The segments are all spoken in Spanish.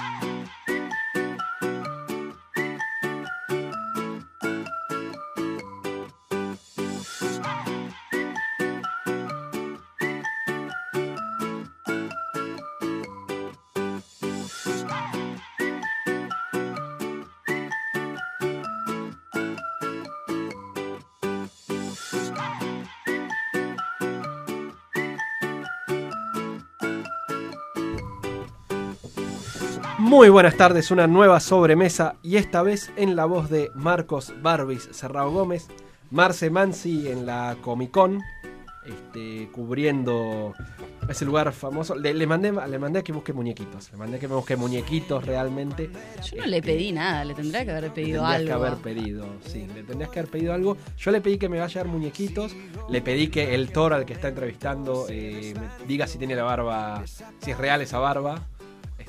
Fire! Muy buenas tardes, una nueva sobremesa y esta vez en la voz de Marcos Barbis Serrao Gómez, Marce Mansi en la Comic Con, este, cubriendo ese lugar famoso. Le, le mandé, le mandé a que busque muñequitos, le mandé a que me busque muñequitos realmente. Yo no le Este, pedí nada, le tendría que haber le pedido tendrías algo. que haber pedido, sí, le tendrías que haber pedido algo. Yo le pedí que me vaya a dar muñequitos, le pedí que el Thor al que está entrevistando eh, me diga si tiene la barba, si es real esa barba.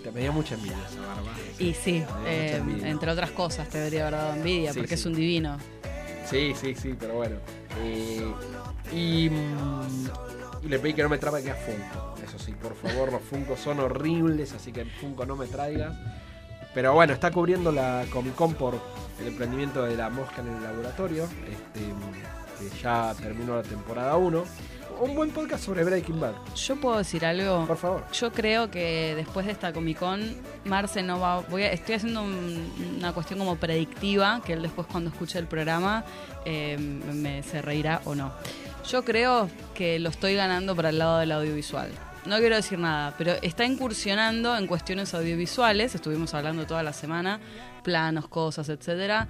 Este, me dio mucha envidia esa barba. Y sí, eh, envidia. entre otras cosas te debería haber dado envidia Sí, porque sí. es un divino. Sí, sí, sí, pero bueno. Eh, y, mm, y le pedí que no me traiga Funko. Eso sí, por favor, los Funko son horribles, así que Funko no me traigas. Pero bueno, está cubriendo la Comic Con por el emprendimiento de la mosca en el laboratorio. Este, que ya terminó la temporada 1. Un buen podcast sobre Breaking Bad, Yo puedo decir algo. por favor. Yo creo que después de esta Comic Con, Marce no va. Voy a- estoy haciendo un- una cuestión como predictiva, que él después, cuando escuche el programa, eh, me, se reirá o no. Yo creo que lo estoy ganando para el lado del audiovisual. No quiero decir nada, pero está incursionando en cuestiones audiovisuales. Estuvimos hablando toda la semana, planos, cosas, etcétera.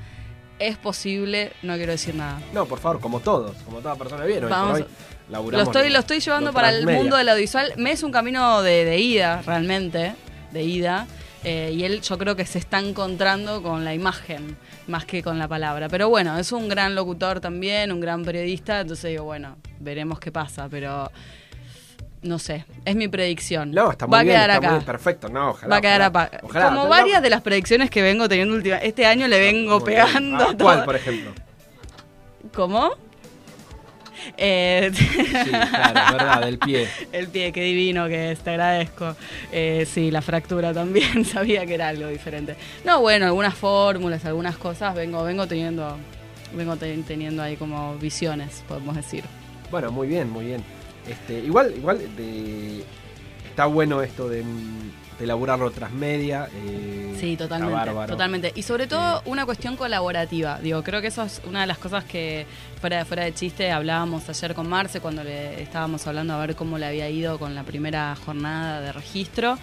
Es posible, no quiero decir nada. No, por favor, como todos, como toda persona bien. Hoy Vamos hoy Lo estoy, lo estoy llevando para el mundo del audiovisual. Me es un camino de, de ida, realmente, de ida. Eh, y él yo creo que se está encontrando con la imagen más que con la palabra. Pero bueno, es un gran locutor también, un gran periodista. Entonces digo, bueno, veremos qué pasa. Pero no sé, es mi predicción. No, está muy Va a bien, quedar está acá. muy perfecto. No, ojalá. Va a quedar ojalá. Como No, varias de las predicciones que vengo teniendo última. Este año le vengo pegando. Ah, ¿Cuál, por ejemplo? ¿Cómo? Eh, Sí, claro, verdad, del pie. El pie, qué divino que es, te agradezco. Eh, sí, la fractura también, sabía que era algo diferente. No, bueno, algunas fórmulas, algunas cosas, vengo, vengo teniendo, vengo te- teniendo ahí como visiones, podemos decir. Bueno, muy bien, muy bien. Este, igual, igual de- está bueno esto de, mm, de elaborarlo tras media. eh, Sí, totalmente, bárbaro. totalmente. Y sobre todo una cuestión colaborativa. Digo, creo que eso es una de las cosas que fuera, fuera de chiste hablábamos ayer con Marce cuando le estábamos hablando a ver cómo le había ido con la primera jornada de registro.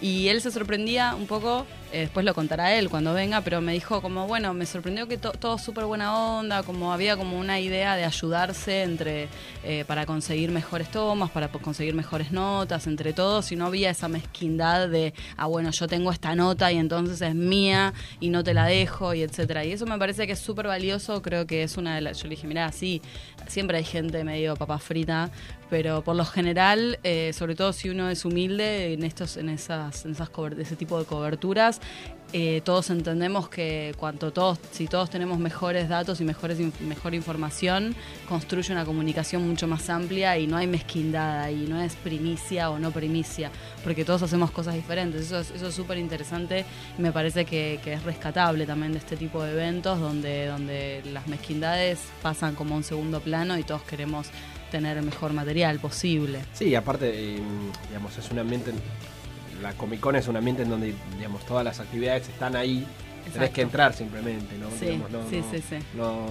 Y él se sorprendía un poco, eh, después lo contará él cuando venga, pero me dijo como, bueno, me sorprendió que to- todo súper buena onda, como había como una idea de ayudarse entre eh, para conseguir mejores tomas, para conseguir mejores notas entre todos, y no había esa mezquindad de, ah, bueno, yo tengo esta nota y entonces es mía y no te la dejo, y etcétera. Y eso me parece que es súper valioso, creo que es una de las, yo le dije, mira, sí, siempre hay gente medio papa frita, pero por lo general, eh, sobre todo si uno es humilde en estos, en esas, en esas ese tipo de coberturas, eh, todos entendemos que cuanto todos, si todos tenemos mejores datos y mejores mejor información, construye una comunicación mucho más amplia y no hay mezquindad ahí, no es primicia o no primicia, porque todos hacemos cosas diferentes. Eso es eso es súper interesante y me parece que, que es rescatable también de este tipo de eventos donde, donde las mezquindades pasan como un segundo plano y todos queremos tener el mejor material posible. Sí, y aparte, eh, digamos, es un ambiente. La Comic Con es un ambiente en donde, digamos, todas las actividades están ahí. Tenés Exacto. que entrar simplemente, ¿no? Sí, Digamos, no, sí, no- sí. No,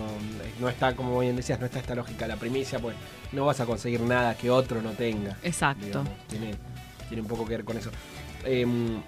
no está, como bien decías, no está esta lógica la primicia, pues no vas a conseguir nada que otro no tenga. Exacto. digamos. Tiene, tiene un poco que ver con eso. Em,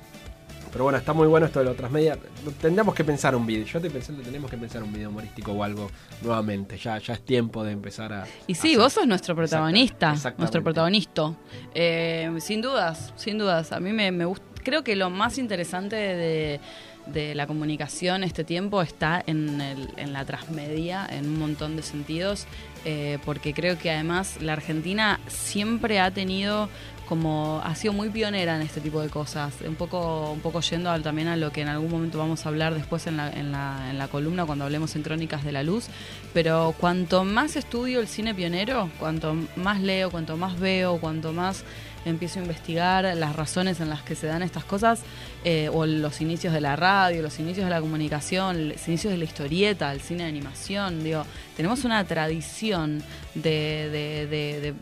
pero bueno, está muy bueno esto de los transmedia. Tendríamos que pensar un video. Yo estoy pensando, tenemos que pensar un video humorístico o algo nuevamente. Ya, ya es tiempo de empezar a. Y sí, hacer- vos sos nuestro protagonista, nuestro protagonista. Eh, sin dudas, sin dudas. A mí me, me gusta, creo que lo más interesante de, de la comunicación este tiempo está en, el, en la transmedia, en un montón de sentidos, eh, porque creo que además la Argentina siempre ha tenido como ha sido muy pionera en este tipo de cosas, un poco, un poco yendo también a lo que en algún momento vamos a hablar después en la, en, la, en la columna cuando hablemos en Crónicas de la Luz, pero cuanto más estudio el cine pionero, cuanto más leo, cuanto más veo, cuanto más empiezo a investigar las razones en las que se dan estas cosas, eh, o los inicios de la radio, los inicios de la comunicación, los inicios de la historieta, el cine de animación, digo, tenemos una tradición de-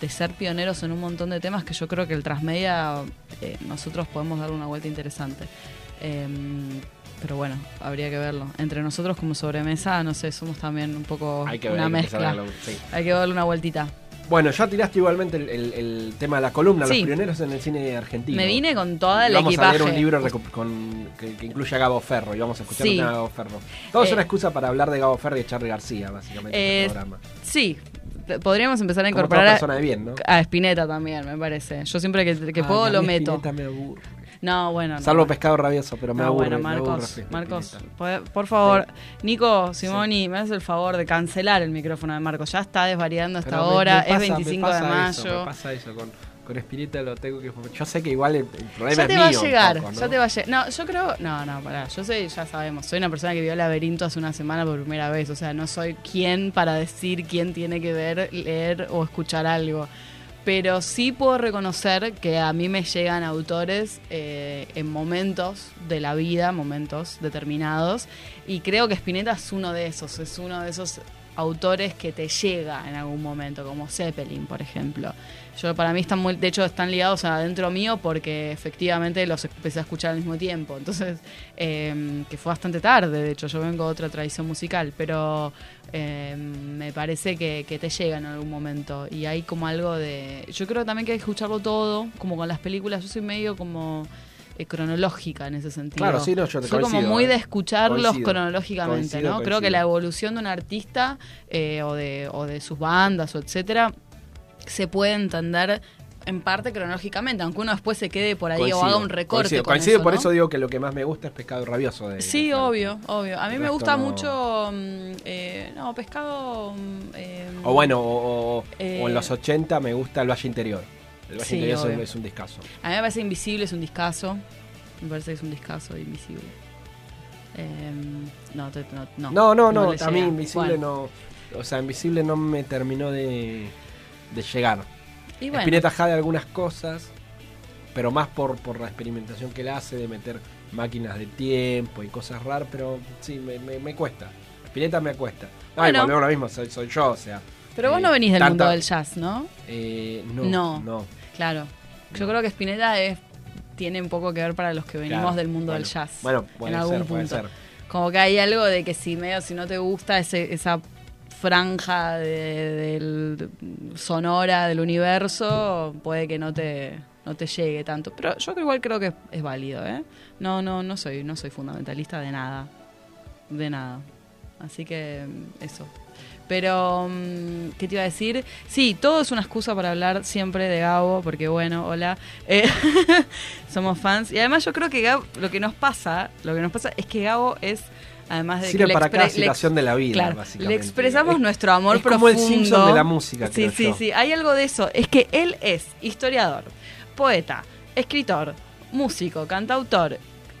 de ser pioneros en un montón de temas que yo creo que el transmedia eh, nosotros podemos dar una vuelta interesante. Em, pero bueno, habría que verlo. Entre nosotros como sobremesa, no sé, somos también un poco Hay que una hay mezcla. a sí. Hay que darle una vueltita. Bueno, ya tiraste igualmente el, el- el tema de la columna, Sí. los pioneros en el cine argentino. Me vine con toda el vamos equipaje. a leer un libro con- que, que incluye a Gabo Ferro y vamos a escuchar Sí. un tema de Gabo Ferro. Todo es Eh, una excusa para hablar de Gabo Ferro y de Charlie García, básicamente, Eh, este programa. Sí, podríamos empezar a Como toda incorporar a, persona de bien, ¿no? a Spinetta también, me parece. Yo siempre que, que Ay, puedo lo meto. Spinetta me aburre. No, bueno. no. Salvo pescado rabioso, pero me No, aburre. bueno, aburre Marcos, por, favor, Nico, Simoni, me haces el favor de cancelar el micrófono de Marcos. Ya está desvariando hasta Pero ahora, me pasa- es me 25 de eso, mayo. me pasa eso con, con Spinetta lo tengo que yo sé que igual el, el problema Ya es te va a mío llegar, poco, ¿no? ya te va a llegar. No, yo creo, no, no, pará, yo soy, ya sabemos, soy una persona que vio Laberinto hace una semana por primera vez, o sea, no soy quien para decir quién tiene que ver, leer o escuchar algo. Pero sí puedo reconocer que a mí me llegan autores eh, en momentos de la vida, momentos determinados, y creo que Spinetta es uno de esos, es uno de esos autores que te llega en algún momento, como Zeppelin, por ejemplo. Yo para mí están muy, de hecho están ligados adentro mío porque efectivamente los empecé a escuchar al mismo tiempo. Entonces, eh, que fue bastante tarde, de hecho, yo vengo de otra tradición musical, pero eh, me parece que, que te llega en algún momento. Y hay como algo de. Yo creo también que hay que escucharlo todo, como con las películas. Yo soy medio como eh, cronológica en ese sentido. Claro, sí, no, yo te Soy como coincido, muy eh. de escucharlos Coincido. cronológicamente, Coincido, ¿no? Creo que la evolución de un artista eh, o, de, o de sus bandas o etcétera se puede entender en parte cronológicamente, aunque uno después se quede por ahí o haga un recorte. Coincido, con coincido, eso, por ¿no? eso digo que lo que más me gusta es pescado rabioso. De, Sí, de- obvio, obvio. A mí me gusta no. mucho. mm, eh, no, pescado. mm, eh, O bueno, o, o- Eh, o en los 80 me gusta el Valle Interior. El Valle Sí, Interior es un, obvio. es un discazo. A mí me parece Invisible es un discazo. Me parece que es un discazo Invisible. Eh, no, no, no. No, no, no, a mí. Invisible Bueno, no. O sea, Invisible no me terminó de, de llegar. Y bueno, Spinetta jade algunas cosas, pero más por, por la experimentación que él hace de meter máquinas de tiempo y cosas raras, pero sí, me, me, me cuesta. Spinetta me cuesta. Ay, Bueno. volvemos lo mismo, soy, soy yo, o sea. pero vos eh, no venís del tanta- mundo del jazz, ¿no? Eh, no, No. no. Claro. Yo No. creo que Spinetta es, tiene un poco que ver para los que venimos Claro, del mundo bueno, del jazz. Bueno, puede en algún ser, puede punto. ser. Como que hay algo de que si medio si no te gusta ese, esa franja de- del sonora del universo, puede que no te no te llegue tanto. Pero yo igual creo que es, es válido, ¿eh? No, no, no soy, no soy fundamentalista de nada. De nada. Así que mm, eso. Pero, mm, ¿qué te iba a decir? Sí, todo es una excusa para hablar siempre de Gabo, porque bueno, hola, eh, somos fans. Y además yo creo que Gabo, lo que nos pasa, lo que nos pasa es que Gabo es, además de Sirve que para cada situación de la vida, Claro, básicamente. le expresamos Es- nuestro amor es como profundo. el Simpson de la música, Sí, creo sí, yo. sí. Hay algo de eso. Es que él es historiador, poeta, escritor, músico, cantautor,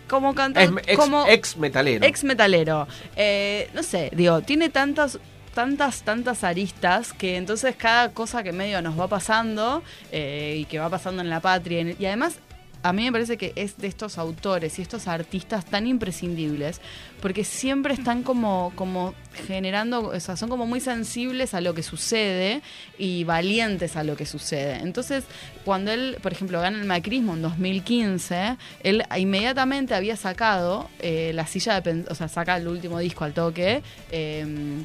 como Es cantautor, ex, como ex metalero. ex metalero. Eh, no sé, digo, tiene tantas tantas, tantas aristas que entonces cada cosa que medio nos va pasando eh, y que va pasando en la patria y además a mí me parece que es de estos autores y estos artistas tan imprescindibles porque siempre están como, como generando, o sea, son como muy sensibles a lo que sucede y valientes a lo que sucede. Entonces, cuando él, por ejemplo, gana el macrismo en 2015, él inmediatamente había sacado eh, la silla de, o sea, saca el último disco al toque. eh,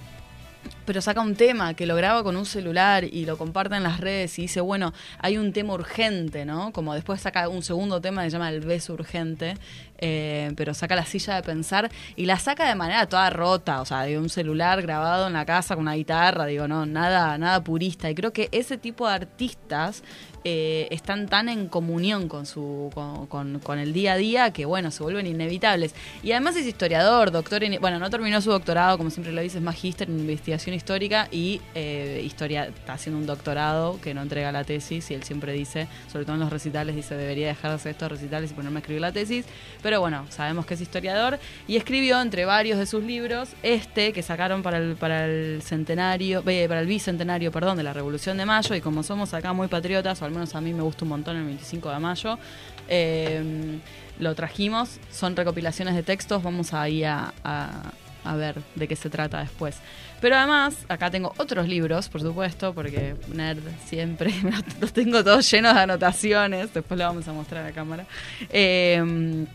pero saca un tema que lo graba con un celular y lo comparte en las redes y dice, bueno, hay un tema urgente, ¿no? Como después saca un segundo tema que se llama El beso urgente, eh, pero saca la silla de pensar y la saca de manera toda rota, o sea, de un celular grabado en la casa con una guitarra, digo, no, nada, nada purista. Y creo que ese tipo de artistas eh, están tan en comunión con su con, el día a día que bueno se vuelven inevitables. Y además es historiador doctor en, bueno no terminó su doctorado como siempre lo dice es magíster en investigación histórica y eh, historia está haciendo un doctorado que no entrega la tesis y él siempre dice sobre todo en los recitales dice debería dejarse estos recitales y ponerme a escribir la tesis pero bueno sabemos que es historiador y escribió entre varios de sus libros este que sacaron para el para el centenario eh, para el bicentenario perdón de la revolución de mayo y como somos acá muy patriotas al a mí me gusta un montón el 25 de mayo. Eh, lo trajimos, son recopilaciones de textos, vamos ahí a, a, ver de qué se trata después. Pero además, acá tengo otros libros, por supuesto, porque nerd siempre, los tengo todos llenos de anotaciones, después lo vamos a mostrar a cámara. Eh,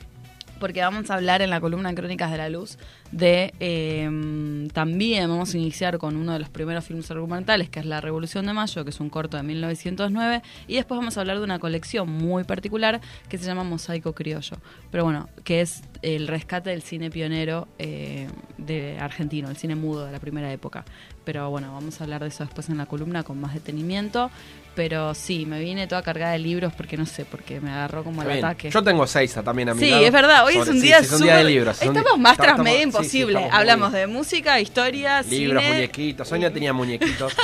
porque vamos a hablar en la columna Crónicas de la Luz de em, también vamos a iniciar con uno de los primeros filmes argumentales que es La Revolución de Mayo, que es un corto de 1909, y después vamos a hablar de una colección muy particular que se llama Mosaico Criollo, pero bueno, que es el rescate del cine pionero eh, de argentino, el cine mudo de la primera época. Pero bueno, vamos a hablar de eso después en la columna con más detenimiento. Pero sí, me vine toda cargada de libros porque no sé, porque me agarró como el ataque. Yo tengo seis también a mi Sí, es verdad, hoy es un día de libros. Estamos más tras medio imposible. Hablamos de música, historia, libros, muñequitos. Sonia tenía muñequitos.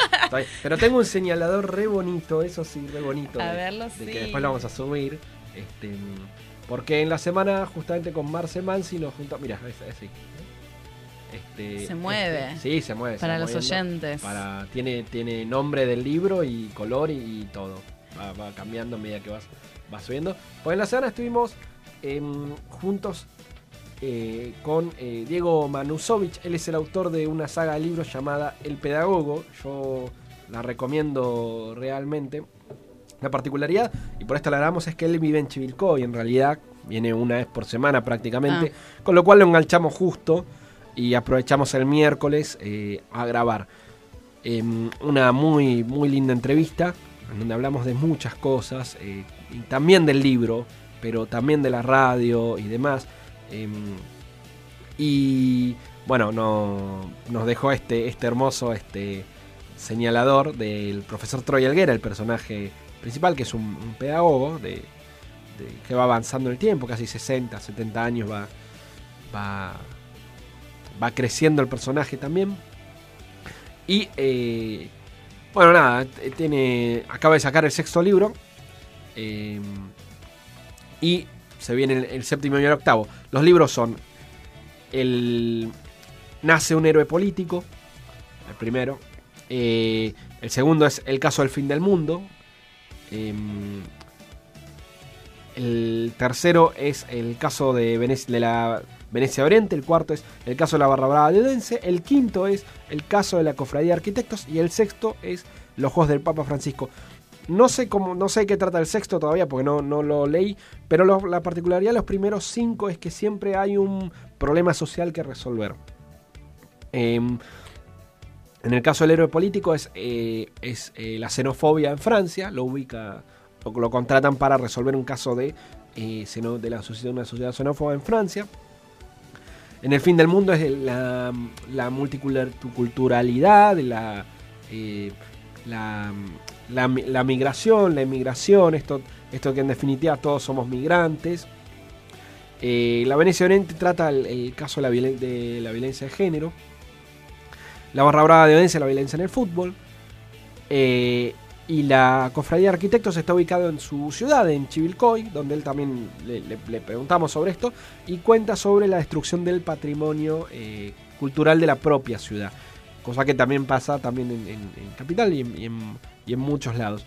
pero tengo un señalador re bonito, eso sí, re bonito. A verlo, sí. que después lo vamos a subir. Este, porque en la semana, justamente con Marce Mansi, nos juntamos. Mira, es así. Este, se mueve. Este, sí, se mueve. Para los oyentes. Para, tiene, tiene nombre del libro y color y, todo. Va, cambiando a medida que vas, vas subiendo. Pues en la semana estuvimos em, juntos eh, con eh, Diego Manusovich. Él es el autor de una saga de libros llamada El Pedagogo. Yo la recomiendo realmente. La particularidad, y por esto la damos, es que él vive en Chivilcoy. En realidad viene una vez por semana prácticamente. Ah. Con lo cual lo enganchamos justo y aprovechamos el miércoles eh, a grabar em, una muy, muy linda entrevista en donde hablamos de muchas cosas, eh, también del libro, pero también de la radio y demás. Em, y bueno, no, nos dejó este, este hermoso este, señalador del profesor Troy Alguera, el personaje principal, que es un, pedagogo de, que va avanzando en el tiempo, casi 60, 70 años va, va va creciendo el personaje también. Y eh, bueno, nada, tiene, acaba de sacar el sexto libro. Eh, y se viene el, séptimo y el octavo. Los libros son el Nace un héroe político, el primero. Eh, el segundo es El caso del fin del mundo. el tercero es el caso de, de la Venecia Oriente, el cuarto es el caso de la Barra Brava de Odense, el quinto es el caso de la Cofradía de Arquitectos y el sexto es los Juegos del Papa Francisco. No sé cómo, no sé qué trata el sexto todavía porque no, no lo leí, pero la particularidad de los primeros cinco es que siempre hay un problema social que resolver. Em, en el caso del héroe político es, eh, es eh, la xenofobia en Francia, lo ubica, lo, contratan para resolver un caso de, eh, de la sociedad, una sociedad xenófoba en Francia. En el fin del mundo es la, multiculturalidad, la, eh, la, migración, la inmigración, esto, esto que en definitiva todos somos migrantes. Eh, la Venecia Oriente trata el, caso de la, de la, violencia de género. La Barra Brava de Venecia, la violencia en el fútbol. Eh, y la Cofradía de Arquitectos está ubicado en su ciudad, en Chivilcoy, donde él también le, preguntamos sobre esto, y cuenta sobre la destrucción del patrimonio eh, cultural de la propia ciudad, cosa que también pasa también en, Capital y en, muchos lados.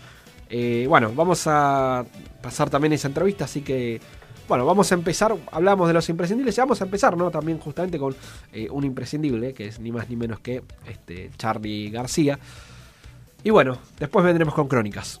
Eh, bueno, vamos a pasar también esa entrevista, así que bueno, vamos a empezar, hablamos de los imprescindibles y vamos a empezar, ¿no? También justamente con eh, un imprescindible, que es ni más ni menos que este, Charlie García. Y bueno, después vendremos con crónicas.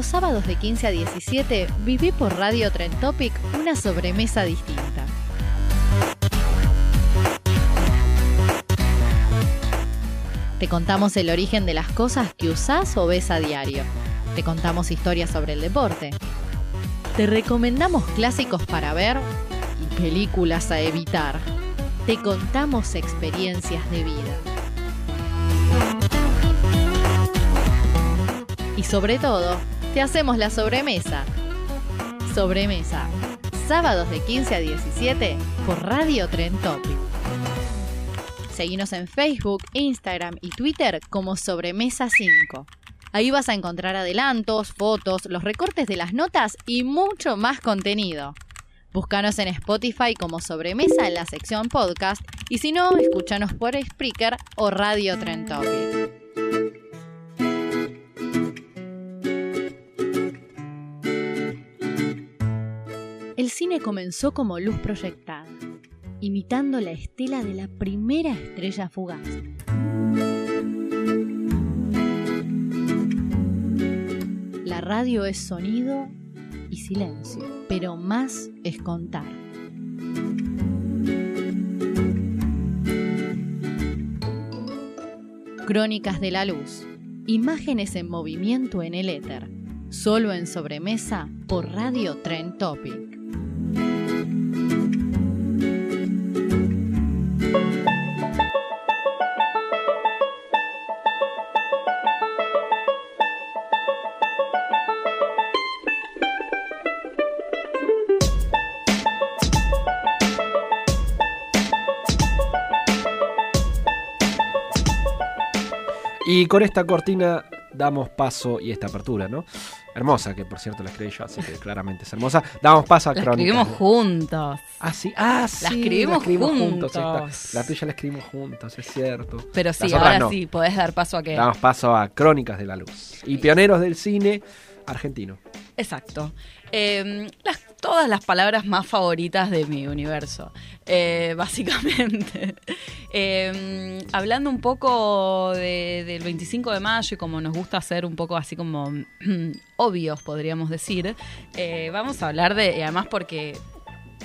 Los sábados de 15 a 17 viví por Radio Trend Topic una sobremesa distinta. Te contamos el origen de las cosas que usás o ves a diario. Te contamos historias sobre el deporte. Te recomendamos clásicos para ver y películas a evitar. Te contamos experiencias de vida. Y sobre todo, te hacemos la sobremesa. Sobremesa. Sábados de 15 a 17 por Radio Tren Topic. Seguinos en Facebook, Instagram y Twitter como Sobremesa 5. Ahí vas a encontrar adelantos, fotos, los recortes de las notas y mucho más contenido. Búscanos en Spotify como Sobremesa en la sección podcast y si no, escúchanos por Spreaker o Radio Tren Topic. Cine comenzó como luz proyectada, imitando la estela de la primera estrella fugaz. La radio es sonido y silencio, pero más es contar. Crónicas de la luz, imágenes en movimiento en el éter, solo en sobremesa por Radio Tren Topic. Y con esta cortina damos paso, y esta apertura, ¿no? Hermosa, que por cierto la escribí yo, así que claramente es hermosa. Damos paso a La Crónicas. escribimos juntos. Ah, sí, ah, sí. La escribimos juntos. está. La tuya la escribimos juntos, es cierto. Pero sí, ahora no. sí, podés dar paso a que... Damos paso a Crónicas de la Luz. Y pioneros del cine argentino. Exacto. Eh, las- todas las palabras más favoritas de mi universo, eh, básicamente. Eh, hablando un poco de- del 25 de mayo y como nos gusta hacer un poco así como obvios, podríamos decir, eh, vamos a hablar de, además porque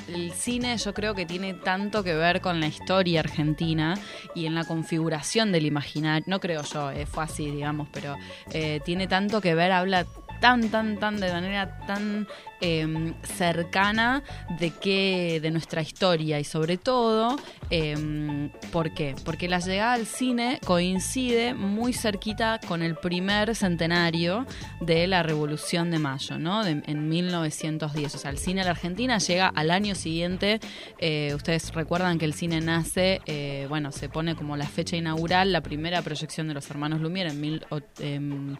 el cine yo creo que tiene tanto que ver con la historia argentina y en la configuración del imaginario. No creo yo, eh, fue así, digamos, pero eh, tiene tanto que ver, habla tan, tan, tan, de manera tan eh, cercana de que de nuestra historia y sobre todo, eh, ¿por qué? Porque la llegada al cine coincide muy cerquita con el primer centenario de la Revolución de Mayo, ¿no? En 1910. O sea, el cine en la Argentina llega al año siguiente. Eh, ustedes recuerdan que el cine nace, eh, bueno, se pone como la fecha inaugural, la primera proyección de los hermanos Lumière en o- em,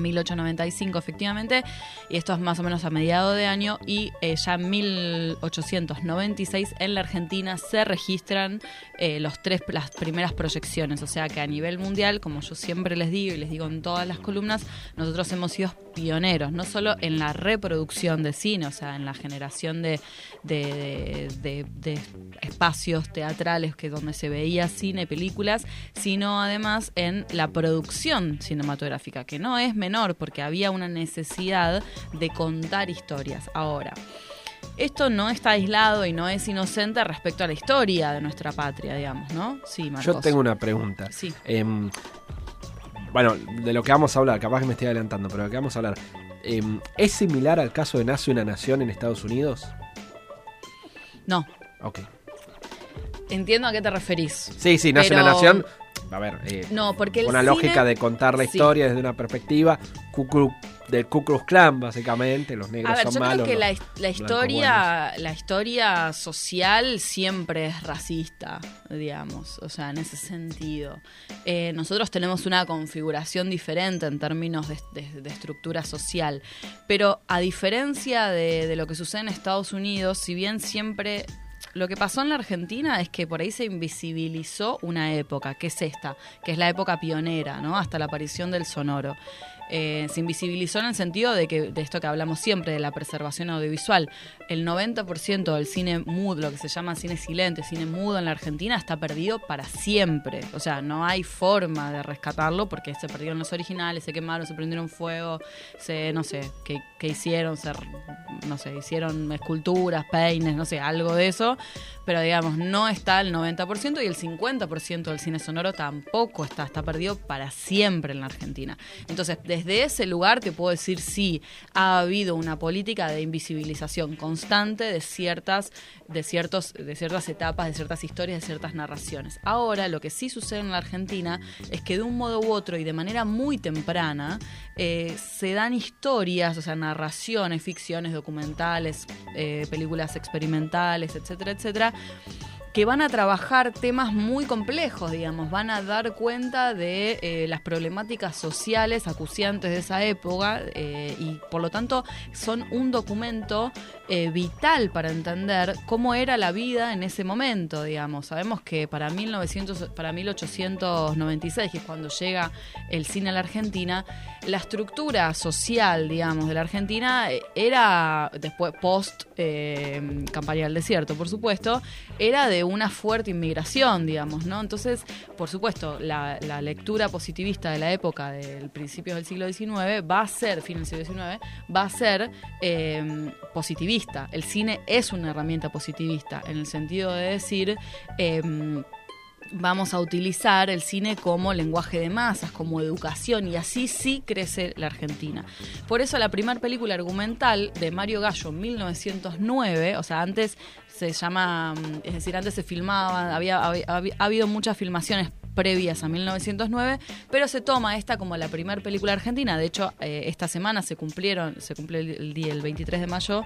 1895 efectivamente, y esto es más o menos a mediado de año, y eh, ya en 1896 en la Argentina se registran eh, los tres, las primeras proyecciones, o sea que a nivel mundial, como yo siempre les digo y les digo en todas las columnas, nosotros hemos sido pioneros, no solo en la reproducción de cine, o sea, en la generación de, de, de- espacios teatrales que donde se veía cine, películas, sino además en la producción cinematográfica, que no es menor porque había una necesidad de contar historias. Ahora, esto no está aislado y no es inocente respecto a la historia de nuestra patria, digamos, ¿no? Sí, Marcos. Yo tengo una pregunta. Sí. Em, bueno, de lo que vamos a hablar, capaz que me estoy adelantando, pero de lo que vamos a hablar. em, ¿Es similar al caso de Nace una Nación en Estados Unidos? No. Ok. Entiendo a qué te referís. Sí, sí, Nace Pero- una Nación. A ver, eh, No, porque una cine- lógica de contar la Sí. historia desde una perspectiva del Ku Klux Klan, básicamente. Los negros A ver, son yo malos. creo que la, historia, la historia social siempre es racista, digamos, o sea, en ese sentido. Eh, nosotros tenemos una configuración diferente en términos de, de- de estructura social, pero a diferencia de, de lo que sucede en Estados Unidos, si bien siempre lo que pasó en la Argentina es que por ahí se invisibilizó una época, que es esta, que es la época pionera, ¿no? Hasta la aparición del sonoro. Eh, se invisibilizó en el sentido de que de esto que hablamos siempre, de la preservación audiovisual. El 90% del cine mudo, lo que se llama cine silente, cine mudo en la Argentina, está perdido para siempre. O sea, no hay forma de rescatarlo porque se perdieron los originales, se quemaron, se prendieron fuego, se, no sé, qué hicieron, se, no sé, hicieron esculturas, peines, no sé, algo de eso. Pero digamos, no está el 90% y el 50% del cine sonoro tampoco está, está perdido para siempre en la Argentina. Entonces, desde ese lugar te puedo decir sí, ha habido una política de invisibilización constante de ciertas, de ciertos, de ciertas etapas, de ciertas historias, de ciertas narraciones. Ahora, lo que sí sucede en la Argentina es que de un modo u otro y de manera muy temprana eh, se dan historias, o sea, narraciones, ficciones, documentales, eh, películas experimentales, etcétera, etcétera que van a trabajar temas muy complejos, digamos, van a dar cuenta de eh, las problemáticas sociales acuciantes de esa época eh, y por lo tanto son un documento eh, vital para entender cómo era la vida en ese momento, digamos. Sabemos que para 1900, para 1896, que es cuando llega el cine a la Argentina, la estructura social, digamos, de la Argentina eh, era, después, post eh, campaña del desierto, por supuesto, era de una fuerte inmigración, digamos, ¿no? Entonces, por supuesto, la, lectura positivista de la época del principios del siglo XIX va a ser, fin del siglo XIX, va a ser eh, positivista. El cine es una herramienta positivista, en el sentido de decir... Eh, vamos a utilizar el cine como lenguaje de masas, como educación, y así sí crece la Argentina. Por eso la primera película argumental de Mario Gallo en 1909, o sea, antes se llama, mm, es decir, antes se filmaba, había, había- había- ha habido muchas filmaciones previas a 1909, pero se toma esta como la primera película argentina. De hecho, eh, esta semana se cumplieron, se cumple el, día, el 23 de mayo,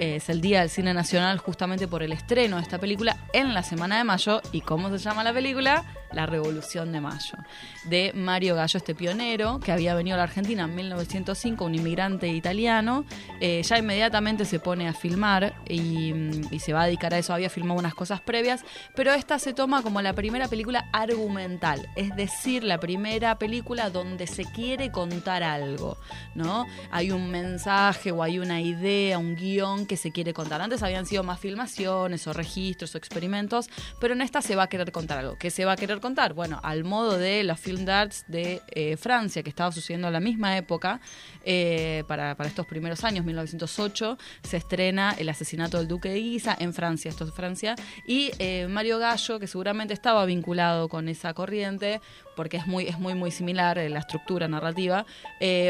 eh, es el Día del Cine Nacional justamente por el estreno de esta película en la semana de mayo. ¿Y cómo se llama la película? La Revolución de Mayo, de Mario Gallo, este pionero que había venido a la Argentina en 1905, un inmigrante italiano. Eh, ya inmediatamente se pone a filmar y, mm, y se va a dedicar a eso. Había filmado unas cosas previas, pero esta se toma como la primera película argumental, es decir, la primera película donde se quiere contar algo, ¿no? Hay un mensaje o hay una idea, un guion que se quiere contar. Antes habían sido más filmaciones o registros o experimentos, pero en esta se va a querer contar algo. ¿Qué se va a querer contar? Bueno, al modo de los film darts de eh, Francia, que estaba sucediendo a la misma época, eh, para, para estos primeros años, 1908, se estrena El asesinato del duque de Guisa en Francia, esto es Francia, y eh, Mario Gallo, que seguramente estaba vinculado con esa corriente, porque es muy, es muy, muy similar la estructura narrativa,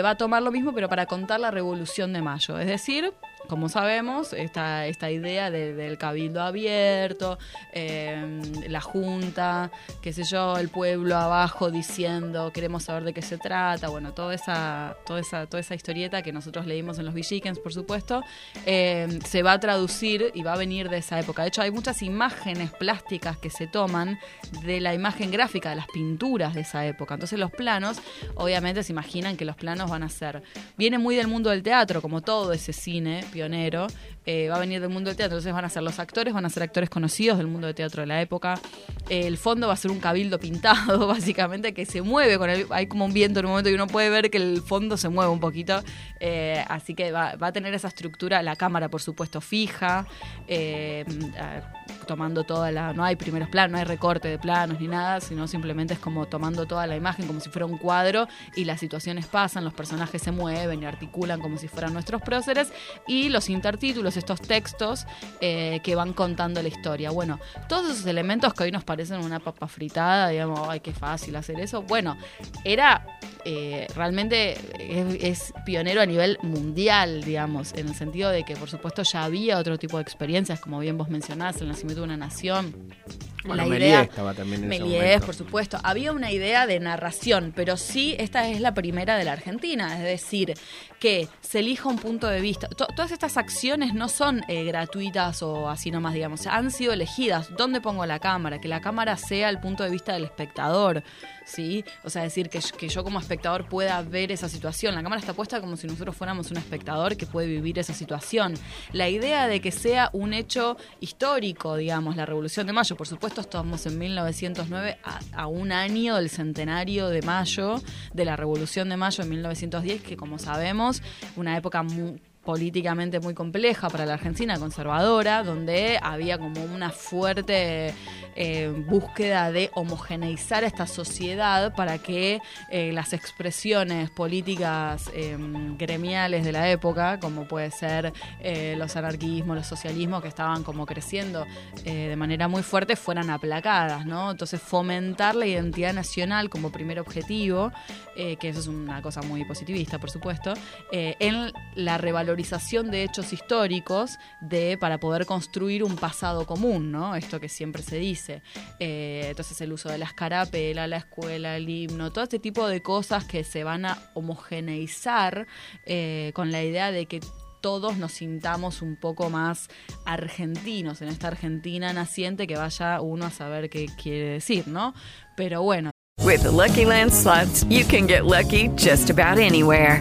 va a tomar lo mismo, pero para contar la Revolución de Mayo, es decir, como sabemos, esta, esta idea de- del cabildo abierto, eh, la junta, qué sé yo, el pueblo abajo diciendo queremos saber de qué se trata, bueno, toda esa, toda esa, toda esa historieta que nosotros leímos en los Villiquens, por supuesto, eh, se va a traducir y va a venir de esa época. De hecho, hay muchas imágenes plásticas que se toman de la imagen gráfica, de las pinturas de esa época. Entonces los planos, obviamente se imaginan que los planos van a ser, viene muy del mundo del teatro, como todo ese cine pionero, eh, va a venir del mundo del teatro, entonces van a ser los actores, van a ser actores conocidos del mundo del teatro de la época. Eh, el fondo va a ser un cabildo pintado, básicamente, que se mueve con el, hay como un viento en un momento y uno puede ver que el fondo se mueve un poquito. Eh, así que va, a tener esa estructura, la cámara, por supuesto, fija, tomando toda la. No hay primeros planos, no hay recorte de planos ni nada, sino simplemente es como tomando toda la imagen como si fuera un cuadro y las situaciones pasan, los personajes se mueven y articulan como si fueran nuestros próceres y los intertítulos, estos textos eh, que van contando la historia. Bueno, todos esos elementos que hoy nos parecen una papa fritada, digamos, ay, qué fácil hacer eso. Bueno, era eh, realmente es, pionero a nivel mundial, digamos, en el sentido de que, por supuesto, ya había otro tipo de experiencias, como bien vos mencionás, el nacimiento de una nación. Bueno, La idea- estaba también en momento. por supuesto. Había una idea de narración, pero sí, esta es la primera de la Argentina. Es decir, que se elija un punto de vista. To- todas estas acciones no son eh, gratuitas o así nomás, digamos. Han sido elegidas. ¿Dónde pongo la cámara? Que la cámara sea el punto de vista del espectador. ¿Sí? O sea, decir que, que yo como espectador pueda ver esa situación. La cámara está puesta como si nosotros fuéramos un espectador que puede vivir esa situación. La idea de que sea un hecho histórico, digamos, la Revolución de Mayo, por supuesto, esto estamos en 1909, a, un año del centenario de Mayo, de la Revolución de Mayo de 1910, que como sabemos, una época políticamente muy compleja para la Argentina conservadora, donde había como una fuerte eh, búsqueda de homogeneizar esta sociedad para que eh, las expresiones políticas eh, gremiales de la época, como puede ser eh, los anarquismos, los socialismos, que estaban como creciendo eh, de manera muy fuerte, fueran aplacadas, ¿no? Entonces fomentar la identidad nacional como primer objetivo, que eso es una cosa muy positivista, por supuesto, en la revalorización de hechos históricos de para poder construir un pasado común, ¿no? Esto que siempre se dice. Eh, entonces el uso de la escarapela, la escuela, el himno, todo este tipo de cosas que se van a homogeneizar eh, con la idea de que todos nos sintamos un poco más argentinos en esta Argentina naciente que vaya uno a saber qué quiere decir, ¿no? Pero bueno, With the Lucky Land you can get lucky just about anywhere.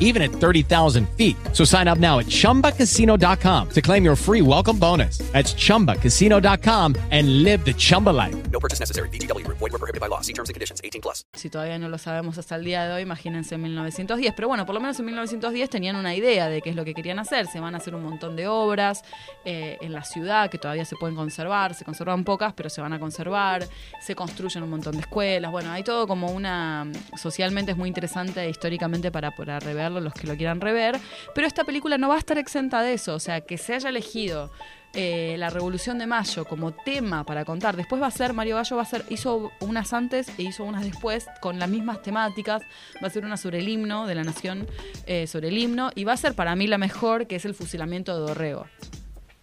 even at 30,000 feet. So sign up now at chumbacasino.com to claim your free welcome bonus. That's chumbacasino.com and live the Chumba life. No purchase necessary. VGW Group. Void were prohibited by law. See terms and conditions. 18 plus. si todavía no lo sabemos hasta el día de hoy, imagínense en 1910. Pero bueno, por lo menos en 1910 tenían una idea de qué es lo que querían hacer. Se van a hacer un montón de obras eh, en la ciudad que todavía se pueden conservar. Se conservan pocas, pero se van a conservar. Se construyen un montón de escuelas. Bueno, hay todo como una... Socialmente es muy interesante e históricamente para, para los que lo quieran rever. Pero esta película no va a estar exenta de eso. O sea, que se haya elegido eh, la Revolución de Mayo como tema para contar. Después va a ser, Mario Gallo va a ser, hizo unas antes e hizo unas después con las mismas temáticas. Va a ser una sobre el himno de la nación, eh, sobre el himno, y va a ser para mí la mejor, que es el fusilamiento de Dorrego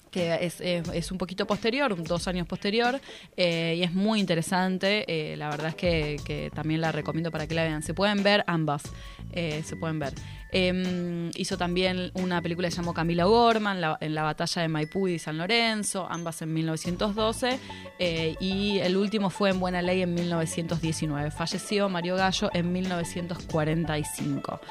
que es, un poquito posterior, dos años posterior, eh, y es muy interesante. la verdad es que, también la recomiendo para que la vean. Se pueden ver ambas, se pueden ver. Em, hizo también una película que se llamó Camila Gorman, en la batalla de Maipú y San Lorenzo, ambas en 1912, eh, y el último fue en Buena Ley en 1919. Falleció Mario Gallo en 1945.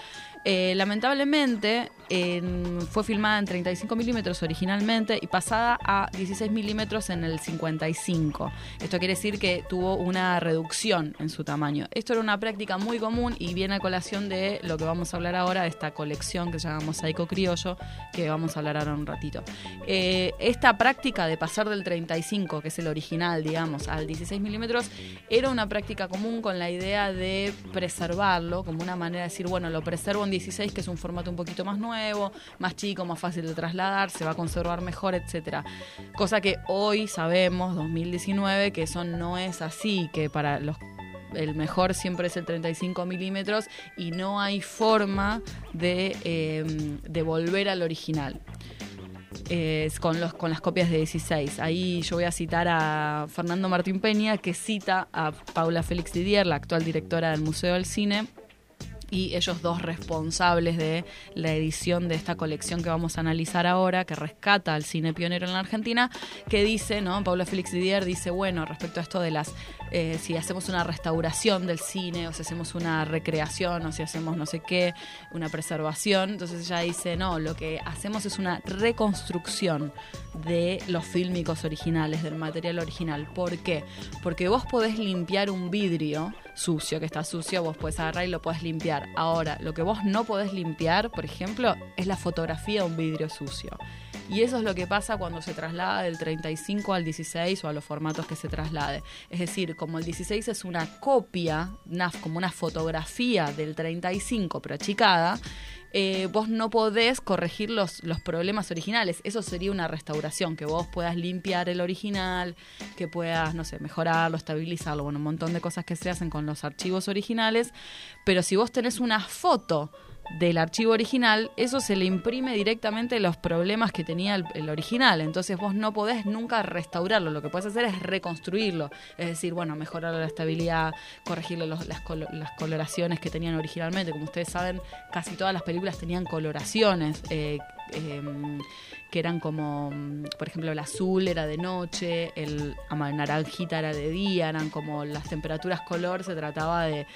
Eh, lamentablemente en- fue filmada en 35 milímetros originalmente y pasada a 16 milímetros en el 55. Esto quiere decir que tuvo una reducción en su tamaño. Esto era una práctica muy común y viene a colación de lo que vamos a hablar ahora, de esta colección que se llama Mosaico Criollo, que vamos a hablar ahora un ratito. Eh, esta práctica de pasar del 35, que es el original, digamos, al 16 milímetros, era una práctica común con la idea de preservarlo, como una manera de decir, bueno, lo preservo en 16, que es un formato un poquito más nuevo, más chico, más fácil de trasladar, se va a conservar mejor, etcétera. Cosa que hoy sabemos, 2019, que eso no es así, que para los el mejor siempre es el 35 milímetros y no hay forma de, eh, de volver al original. eh, con, los, con las copias de 16. Ahí yo voy a citar a Fernando Martín Peña, que cita a Paula Félix Didier, la actual directora del Museo del Cine, y ellos dos responsables de la edición de esta colección que vamos a analizar ahora, que rescata al cine pionero en la Argentina, que dice, ¿no? Paula Félix Didier dice, bueno, respecto a esto de las, eh, si hacemos una restauración del cine, o si hacemos una recreación, o si hacemos no sé qué, una preservación, entonces ella dice, no, lo que hacemos es una reconstrucción de los fílmicos originales, del material original. ¿Por qué? Porque vos podés limpiar un vidrio sucio, que está sucio, vos podés agarrar y lo podés limpiar. Ahora, lo que vos no podés limpiar, por ejemplo, es la fotografía de un vidrio sucio. Y eso es lo que pasa cuando se traslada del 35 al 16 o a los formatos que se traslade. Es decir, como el 16 es una copia, como una fotografía del 35 pero achicada, eh, vos no podés corregir los, los problemas originales. Eso sería una restauración, que vos puedas limpiar el original, que puedas, no sé, mejorarlo, estabilizarlo, bueno, un montón de cosas que se hacen con los archivos originales. Pero si vos tenés una foto del archivo original, eso se le imprime directamente los problemas que tenía el, original. Entonces vos no podés nunca restaurarlo. Lo que podés hacer es reconstruirlo. Es decir, bueno, mejorar la estabilidad, corregirle las coloraciones que tenían originalmente. Como ustedes saben, casi todas las películas tenían coloraciones. eh, em, que eran como, mm, por ejemplo, el azul era de noche, el naranjita era de día, eran como las temperaturas color, se trataba de,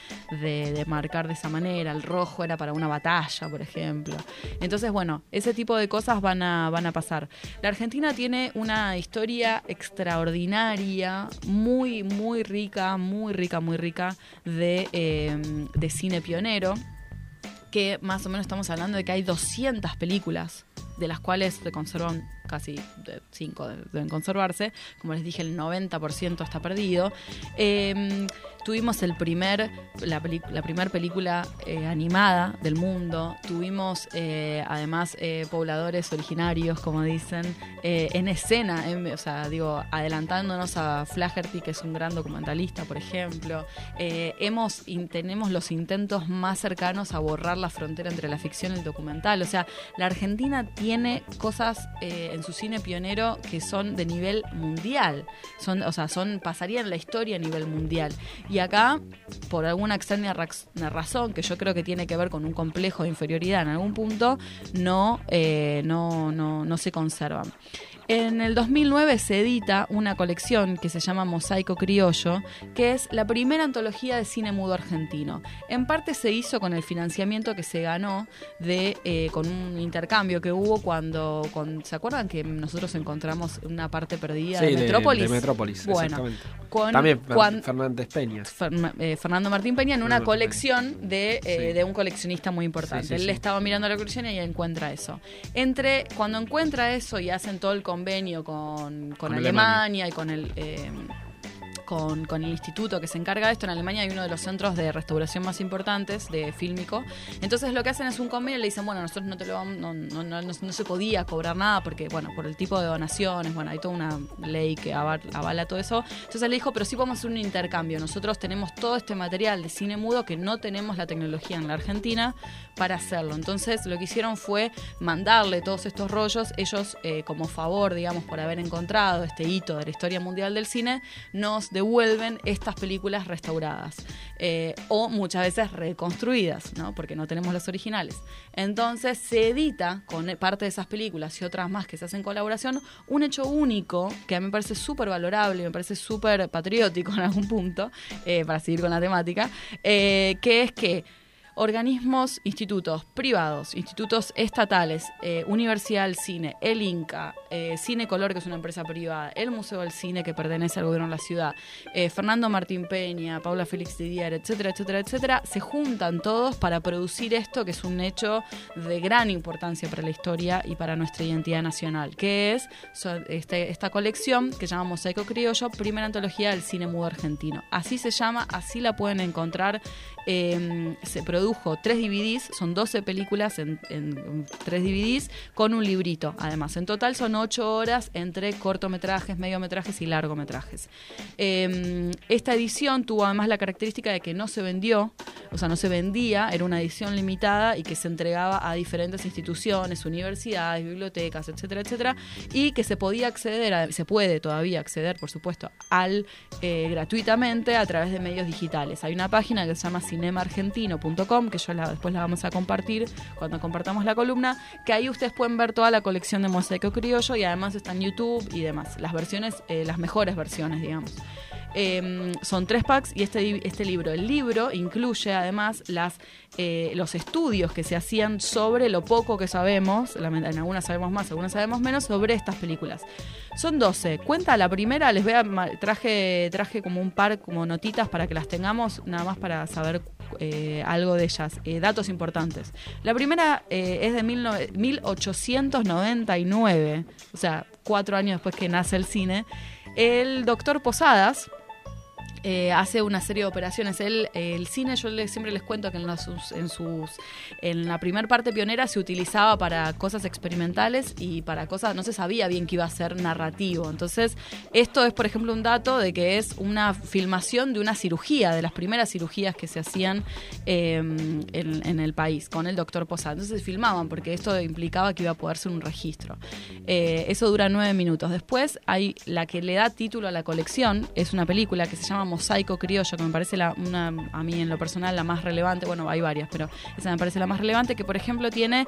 de- marcar de esa manera, el rojo era para una batalla, por ejemplo. Entonces, bueno, ese tipo de cosas van a, van a pasar. La Argentina tiene una historia extraordinaria, muy, muy rica, muy rica, muy rica de, em, de cine pionero que más o menos estamos hablando de que hay 200 películas, de las cuales se conservan casi 5 deben conservarse. Como les dije, el 90% está perdido. Eh, tuvimos el primer, la, la primera película eh, animada del mundo. Tuvimos eh, además eh, pobladores originarios, como dicen, en escena, en- o sea, digo, adelantándonos a Flaherty, que es un gran documentalista, por ejemplo. Hemos, tenemos los intentos más cercanos a borrar la frontera entre la ficción y el documental. O sea, la Argentina tiene cosas en su cine pionero que son de nivel mundial. Son, o sea, son, pasarían la historia a nivel mundial. Y acá, por alguna extraña razón, que yo creo que tiene que ver con un complejo de inferioridad en algún punto, no, eh, no, no, no se conservan. En el 2009 se edita una colección que se llama Mosaico Criollo, que es la primera antología de cine mudo argentino. En parte se hizo con el financiamiento que se ganó de eh, con un intercambio que hubo cuando, con- ¿se acuerdan que nosotros encontramos una parte perdida Sí, de de- Metrópolis? de Metrópolis, Bueno, exactamente. con- También Fernández Peña. Fer- eh, Fernando Martín Peña en una colección de, eh, Sí. de un coleccionista muy importante. Sí, Él estaba mirando la colección y encuentra eso. Entre cuando encuentra eso y hacen todo el convenio con, con Con Alemania, y con el eh, con, el instituto que se encarga de esto. En Alemania hay uno de los centros de restauración más importantes de fílmico. Entonces lo que hacen es un convenio y le dicen, bueno, nosotros no te lo vamos, no, no, no, no- se podía cobrar nada porque, bueno, por el tipo de donaciones, bueno, hay toda una ley que aval- avala todo eso. Entonces le dijo, pero sí podemos hacer un intercambio. Nosotros tenemos todo este material de cine mudo que no tenemos la tecnología en la Argentina para hacerlo. Entonces lo que hicieron fue mandarle todos estos rollos. Ellos, eh, como favor, digamos, por haber encontrado este hito de la historia mundial del cine, nos devuelven estas películas restauradas. Eh, o muchas veces reconstruidas, ¿no? Porque no tenemos las originales. Entonces se edita con parte de esas películas y otras más que se hacen en colaboración un hecho único que a mí me parece súper valorable, me parece súper patriótico en algún punto, eh, para seguir con la temática, eh, que es que organismos, institutos privados, institutos estatales, eh, Universidad del Cine, el Inca, eh, Cine Color, que es una empresa privada, el Museo del Cine, que pertenece al gobierno de la ciudad, eh, Fernando Martín Peña, Paula Félix Didier, etcétera, etcétera, etcétera, se juntan todos para producir esto, que es un hecho de gran importancia para la historia y para nuestra identidad nacional, que es este- esta colección que se llama Mosaico Criollo, primera antología del cine mudo argentino. Así se llama, así la pueden encontrar. Eh, se produjo tres DVDs, son 12 películas en, tres DVDs, con un librito además. En total son 8 horas entre cortometrajes, mediometrajes y largometrajes. Eh, esta edición tuvo además la característica de que no se vendió, o sea, no se vendía, era una edición limitada y que se entregaba a diferentes instituciones, universidades, bibliotecas, etcétera, etcétera, y que se podía acceder, se puede todavía acceder, por supuesto, al eh, gratuitamente a través de medios digitales. Hay una página que se llama cinemaargentino.com, que yo después la vamos a compartir cuando compartamos la columna, que ahí ustedes pueden ver toda la colección de Mosaico Criollo y además está en YouTube y demás. Las versiones, eh, las mejores versiones, digamos. Eh, son tres packs y este, este libro, el libro incluye además las, eh, los estudios que se hacían sobre lo poco que sabemos, en algunas sabemos más, algunas sabemos menos, sobre estas películas. Son 12. Cuenta la primera, les voy a, traje, traje como un par, como notitas para que las tengamos, nada más para saber eh, algo de ellas, eh, datos importantes. La primera es de 19 1899, o sea, cuatro años después que nace el cine. El doctor Posadas, eh, hace una serie de operaciones. Él, el cine, yo siempre les cuento que en, en, sus, en la primer parte pionera se utilizaba para cosas experimentales y para cosas, no se sabía bien que iba a ser narrativo. Entonces, esto es, por ejemplo, un dato de que es una filmación de una cirugía, de las primeras cirugías que se hacían eh, en, en el país, con el doctor Posada. Entonces se filmaban porque esto implicaba que iba a poder ser un registro. Eh, eso dura nueve minutos. Después hay la que le da título a la colección, es una película que se llama Mosaico Criollo, que me parece la, una, a mí en lo personal la más relevante, bueno, hay varias, pero esa me parece la más relevante, que por ejemplo tiene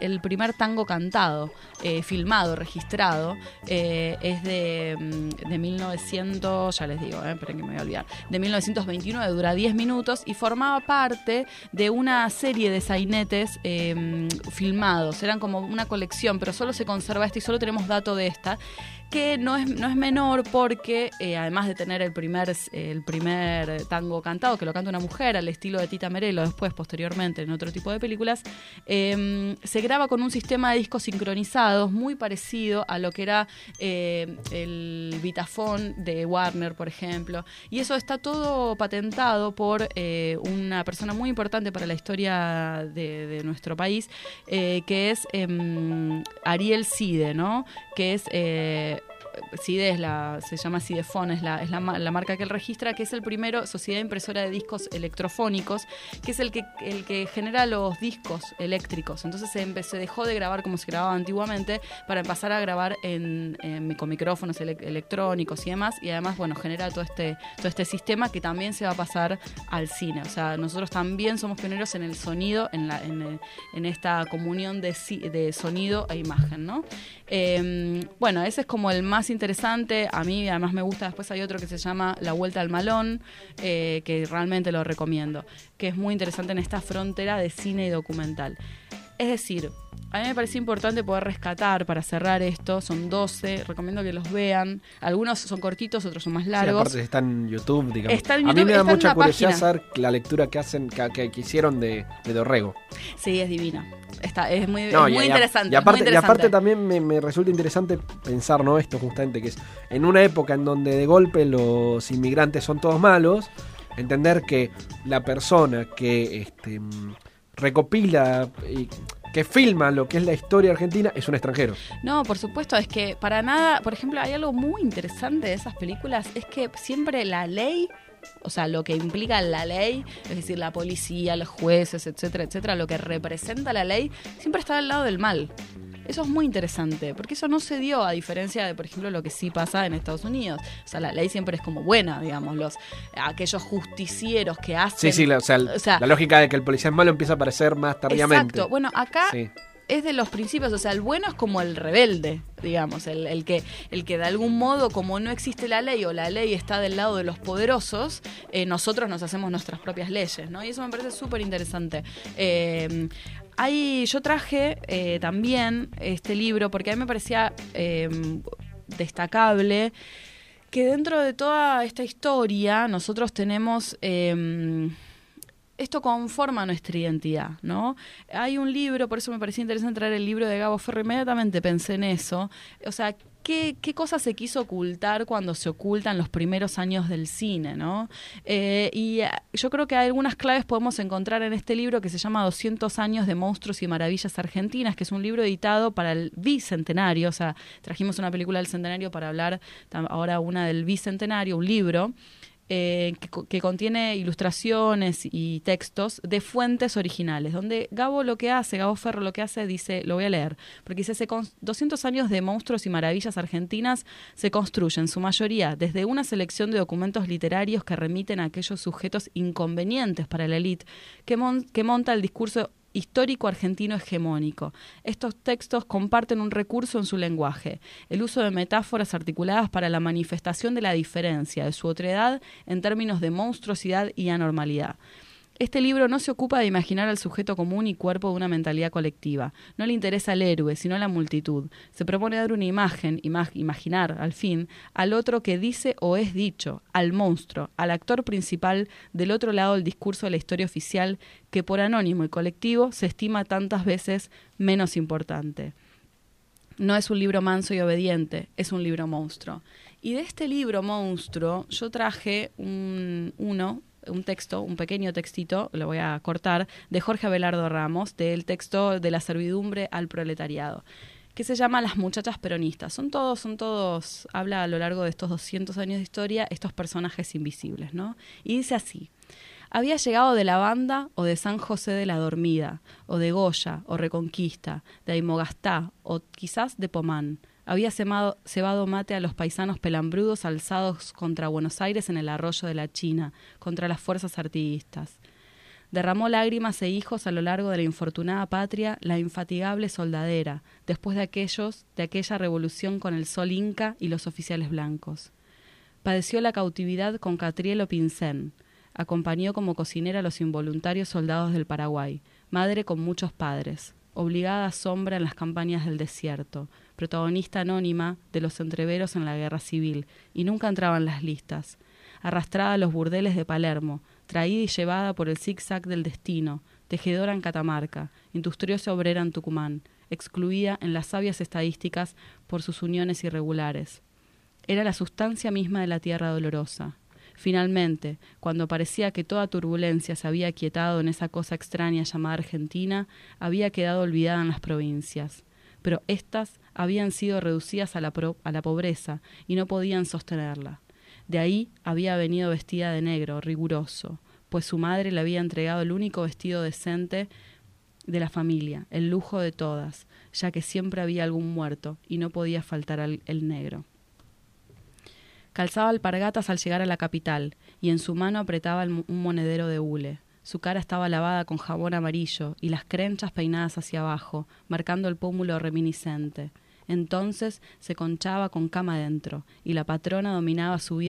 el primer tango cantado, eh, filmado, registrado, eh, es de, mm, de 1900, ya les digo, eh, esperen que me voy a olvidar, de 1929, dura 10 minutos y formaba parte de una serie de sainetes eh, filmados, eran como una colección, pero solo se conserva esta y solo tenemos dato de esta que no es, no es menor porque eh, además de tener el primer, el primer tango cantado, que lo canta una mujer al estilo de Tita Merelo, después posteriormente en otro tipo de películas, eh, se graba con un sistema de discos sincronizados muy parecido a lo que era eh, el Vitafone de Warner, por ejemplo. Y eso está todo patentado por eh, una persona muy importante para la historia de, nuestro país, que es em, Ariel Cide, ¿no? Que es... CIDE es la, se llama Cidefone, es, la, marca que él registra, que es el primero, Sociedad Impresora de Discos Electrofónicos, que es el que, genera los discos eléctricos. Entonces se, se dejó de grabar como se grababa antiguamente para empezar a grabar en, en- micrófonos ele- electrónicos y demás. Y además, bueno, genera todo este, todo este sistema que también se va a pasar al cine. O sea, nosotros también somos pioneros en el sonido, en, esta comunión de, sonido e imagen, ¿no? Eh, bueno, ese es como el más interesante. A mí además me gusta. Después hay otro que se llama La Vuelta al Malón, eh, que realmente lo recomiendo, que es muy interesante en esta frontera de cine y documental. Es decir, a mí me parece importante poder rescatar para cerrar esto. Son 12, recomiendo que los vean. Algunos son cortitos, otros son más Sí, largos. aparte está en YouTube, digamos. Está en A mí YouTube, me da mucha curiosidad saber la lectura que hacen, que, que- que hicieron de, de Dorrego. Sí, es divina. Está, es muy, No, es y- muy y interesante. Y aparte, es muy y aparte interesante. también me, me resulta interesante pensar, ¿no? Esto justamente, que es en una época en donde de golpe los inmigrantes son todos malos, entender que la persona que este, recopila y que filma lo que es la historia argentina es un extranjero. No, por supuesto, es que para nada, por ejemplo, hay algo muy interesante de esas películas, es que siempre la ley, o sea, lo que implica la ley, es decir, la policía, los jueces, etcétera, etcétera, lo que representa la ley, siempre está al lado del mal. Eso es muy interesante, porque eso no se dio a diferencia de, por ejemplo, lo que sí pasa en Estados Unidos. O sea, la ley siempre es como buena, digamos, los aquellos justicieros que hacen... Sí, sí, la, o sea, o sea, la lógica de que el policía es malo empieza a aparecer más tardíamente. Exacto. Bueno, acá Sí. es de los principios, o sea, el bueno es como el rebelde, digamos, el, el que el que de algún modo, como no existe la ley o la ley está del lado de los poderosos, eh, nosotros nos hacemos nuestras propias leyes, ¿no? Y eso me parece súper interesante. Eh, hay, yo traje eh, también este libro porque a mí me parecía eh, destacable que dentro de toda esta historia nosotros tenemos... eh, esto conforma nuestra identidad, ¿no? Hay un libro, por eso me parecía interesante traer el libro de Gabo Ferro, inmediatamente pensé en eso. O sea, ¿qué, qué cosa se quiso ocultar cuando se ocultan los primeros años del cine, ¿no? Eh, y eh, yo creo que algunas claves podemos encontrar en este libro que se llama 200 años de monstruos y maravillas argentinas, que es un libro editado para el bicentenario, o sea, trajimos una película del centenario para hablar ahora una del bicentenario, un libro eh, que, que contiene ilustraciones y textos de fuentes originales, donde Gabo lo que hace, Gabo Ferro lo que hace, dice, lo voy a leer, porque dice, "Se con- 200 años de monstruos y maravillas argentinas se construyen, en su mayoría, desde una selección de documentos literarios que remiten a aquellos sujetos inconvenientes para la élite, que, mon- que monta el discurso histórico argentino hegemónico. Estos textos comparten un recurso en su lenguaje, el uso de metáforas articuladas para la manifestación de la diferencia, de su otredad en términos de monstruosidad y anormalidad. Este libro no se ocupa de imaginar al sujeto común y cuerpo de una mentalidad colectiva. No le interesa el héroe, sino la multitud. Se propone dar una imagen, ima- imaginar, al fin, al otro que dice o es dicho, al monstruo, al actor principal del otro lado del discurso de la historia oficial que por anónimo y colectivo se estima tantas veces menos importante. No es un libro manso y obediente, es un libro monstruo. Y de este libro monstruo yo traje un, uno, un texto, un pequeño textito, lo voy a cortar, de Jorge Abelardo Ramos, del texto de la servidumbre al proletariado que se llama Las muchachas peronistas. Son todos, son todos, habla a lo largo de estos 200 años de historia, estos personajes invisibles, ¿no? Y dice así, había llegado de la banda o de San José de la Dormida, o de Goya, o Reconquista, de Aymogastá, o quizás de Pomán. Había cebado, cebado mate a los paisanos pelambrudos alzados contra Buenos Aires en el arroyo de la China, contra las fuerzas artiguistas. Derramó lágrimas e hijos a lo largo de la infortunada patria la infatigable soldadera, después de aquellos, de aquella revolución con el sol inca y los oficiales blancos. Padeció la cautividad con Catriel o Pincén. Acompañó como cocinera a los involuntarios soldados del Paraguay, madre con muchos padres, obligada a sombra en las campañas del desierto, protagonista anónima de los entreveros en la guerra civil, y nunca entraba en las listas, arrastrada a los burdeles de Palermo, traída y llevada por el zigzag del destino, tejedora en Catamarca, industriosa obrera en Tucumán, excluida en las sabias estadísticas por sus uniones irregulares. Era la sustancia misma de la tierra dolorosa. Finalmente, cuando parecía que toda turbulencia se había quietado en esa cosa extraña llamada Argentina, había quedado olvidada en las provincias. Pero éstas habían sido reducidas a la, a la pobreza y no podían sostenerla. De ahí había venido vestida de negro, riguroso, pues su madre le había entregado el único vestido decente de la familia, el lujo de todas, ya que siempre había algún muerto y no podía faltar al- el negro. Calzaba alpargatas al llegar a la capital y en su mano apretaba un monedero de hule. Su cara estaba lavada con jabón amarillo y las crenchas peinadas hacia abajo, marcando el pómulo reminiscente. Entonces se conchaba con cama dentro y la patrona dominaba su vida.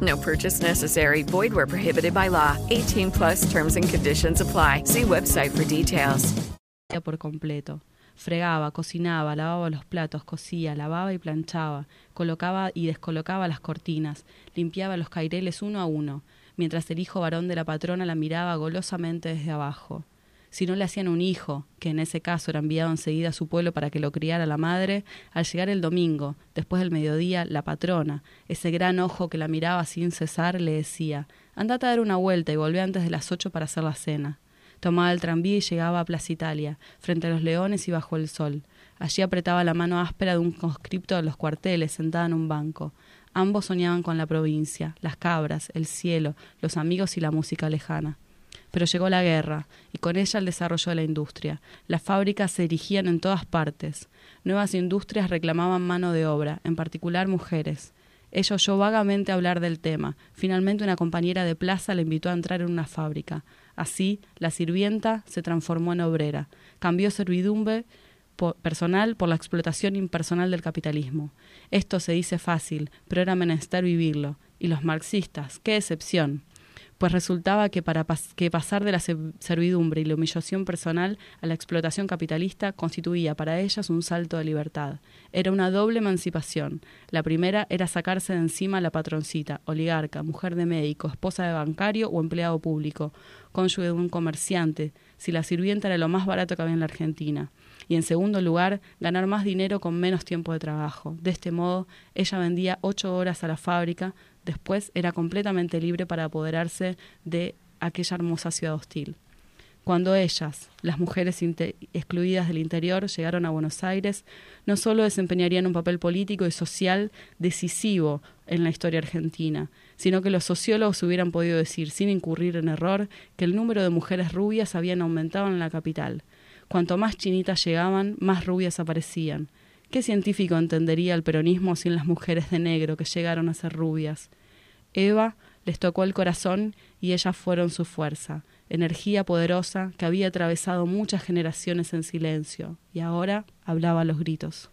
No purchase necessary. Void where prohibited by law. 18 plus terms and conditions apply. See website for details. por completo. Fregaba, cocinaba, lavaba los platos, cosía, lavaba y planchaba, colocaba y descolocaba las cortinas, limpiaba los caireles uno a uno, mientras el hijo varón de la patrona la miraba golosamente desde abajo. Si no le hacían un hijo, que en ese caso era enviado enseguida a su pueblo para que lo criara la madre, al llegar el domingo, después del mediodía, la patrona, ese gran ojo que la miraba sin cesar, le decía Andate a dar una vuelta y volvé antes de las ocho para hacer la cena. Tomaba el tranvía y llegaba a Plaza Italia, frente a los leones y bajo el sol. Allí apretaba la mano áspera de un conscripto de los cuarteles, sentada en un banco. Ambos soñaban con la provincia, las cabras, el cielo, los amigos y la música lejana. Pero llegó la guerra, y con ella el desarrollo de la industria. Las fábricas se erigían en todas partes. Nuevas industrias reclamaban mano de obra, en particular mujeres. Ella oyó vagamente hablar del tema. Finalmente una compañera de plaza le invitó a entrar en una fábrica. Así, la sirvienta se transformó en obrera. Cambió servidumbre personal por la explotación impersonal del capitalismo. Esto se dice fácil, pero era menester vivirlo. Y los marxistas, qué excepción pues resultaba que para que pasar de la se- servidumbre y la humillación personal a la explotación capitalista constituía para ellas un salto de libertad. Era una doble emancipación. La primera era sacarse de encima a la patroncita, oligarca, mujer de médico, esposa de bancario o empleado público, cónyuge de un comerciante, si la sirvienta era lo más barato que había en la Argentina. Y en segundo lugar, ganar más dinero con menos tiempo de trabajo. De este modo, ella vendía ocho horas a la fábrica, después era completamente libre para apoderarse de aquella hermosa ciudad hostil. Cuando ellas, las mujeres excluidas del interior, llegaron a Buenos Aires, no solo desempeñarían un papel político y social decisivo en la historia argentina, sino que los sociólogos hubieran podido decir, sin incurrir en error, que el número de mujeres rubias habían aumentado en la capital. Cuanto más chinitas llegaban, más rubias aparecían. ¿Qué científico entendería el peronismo sin las mujeres de negro que llegaron a ser rubias? Eva les tocó el corazón y ellas fueron su fuerza, energía poderosa que había atravesado muchas generaciones en silencio y ahora hablaba a los gritos.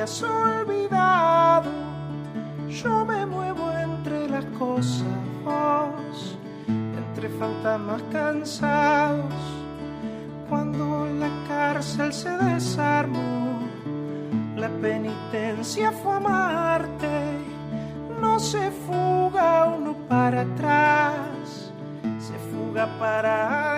Has olvidado. Yo me muevo entre las cosas, entre fantasmas cansados. Cuando la cárcel se desarmó, la penitencia fue amarte. No se fuga uno para atrás se fuga para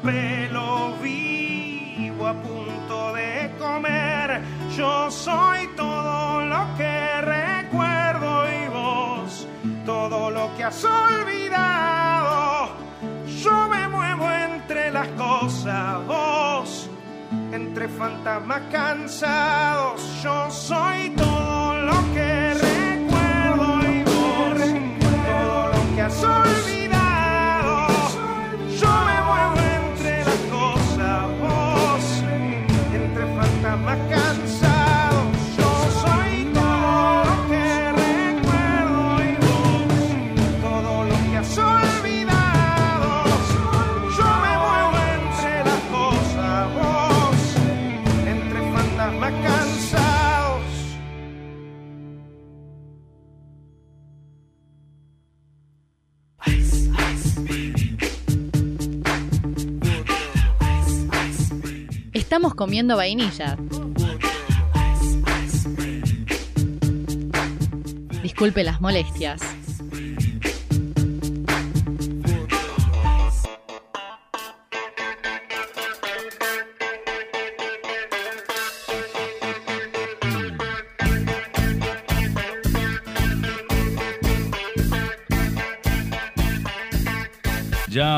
Con pelo vivo a punto de comer. Yo soy todo lo que recuerdo y vos todo lo que has olvidado. Yo me muevo entre las cosas, vos entre fantasmas cansados. Yo soy todo lo que recuerdo y vos todo lo que has olvidado. Estamos comiendo vainilla. Disculpe las molestias.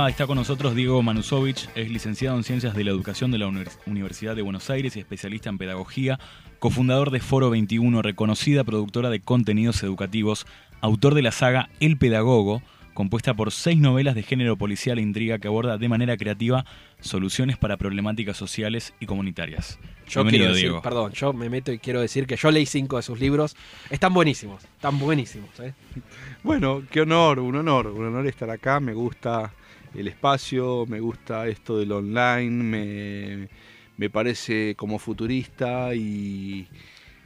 Está con nosotros Diego Manusovich, es licenciado en Ciencias de la Educación de la Univers- Universidad de Buenos Aires y especialista en Pedagogía, cofundador de Foro 21, reconocida productora de contenidos educativos, autor de la saga El Pedagogo, compuesta por seis novelas de género policial e intriga que aborda de manera creativa soluciones para problemáticas sociales y comunitarias. Yo Bienvenido, quiero decir, Diego. perdón, yo me meto y quiero decir que yo leí cinco de sus libros. Están buenísimos, están buenísimos. ¿eh? Bueno, qué honor, un honor, un honor estar acá. Me gusta el espacio, me gusta esto del online, me, me parece como futurista y,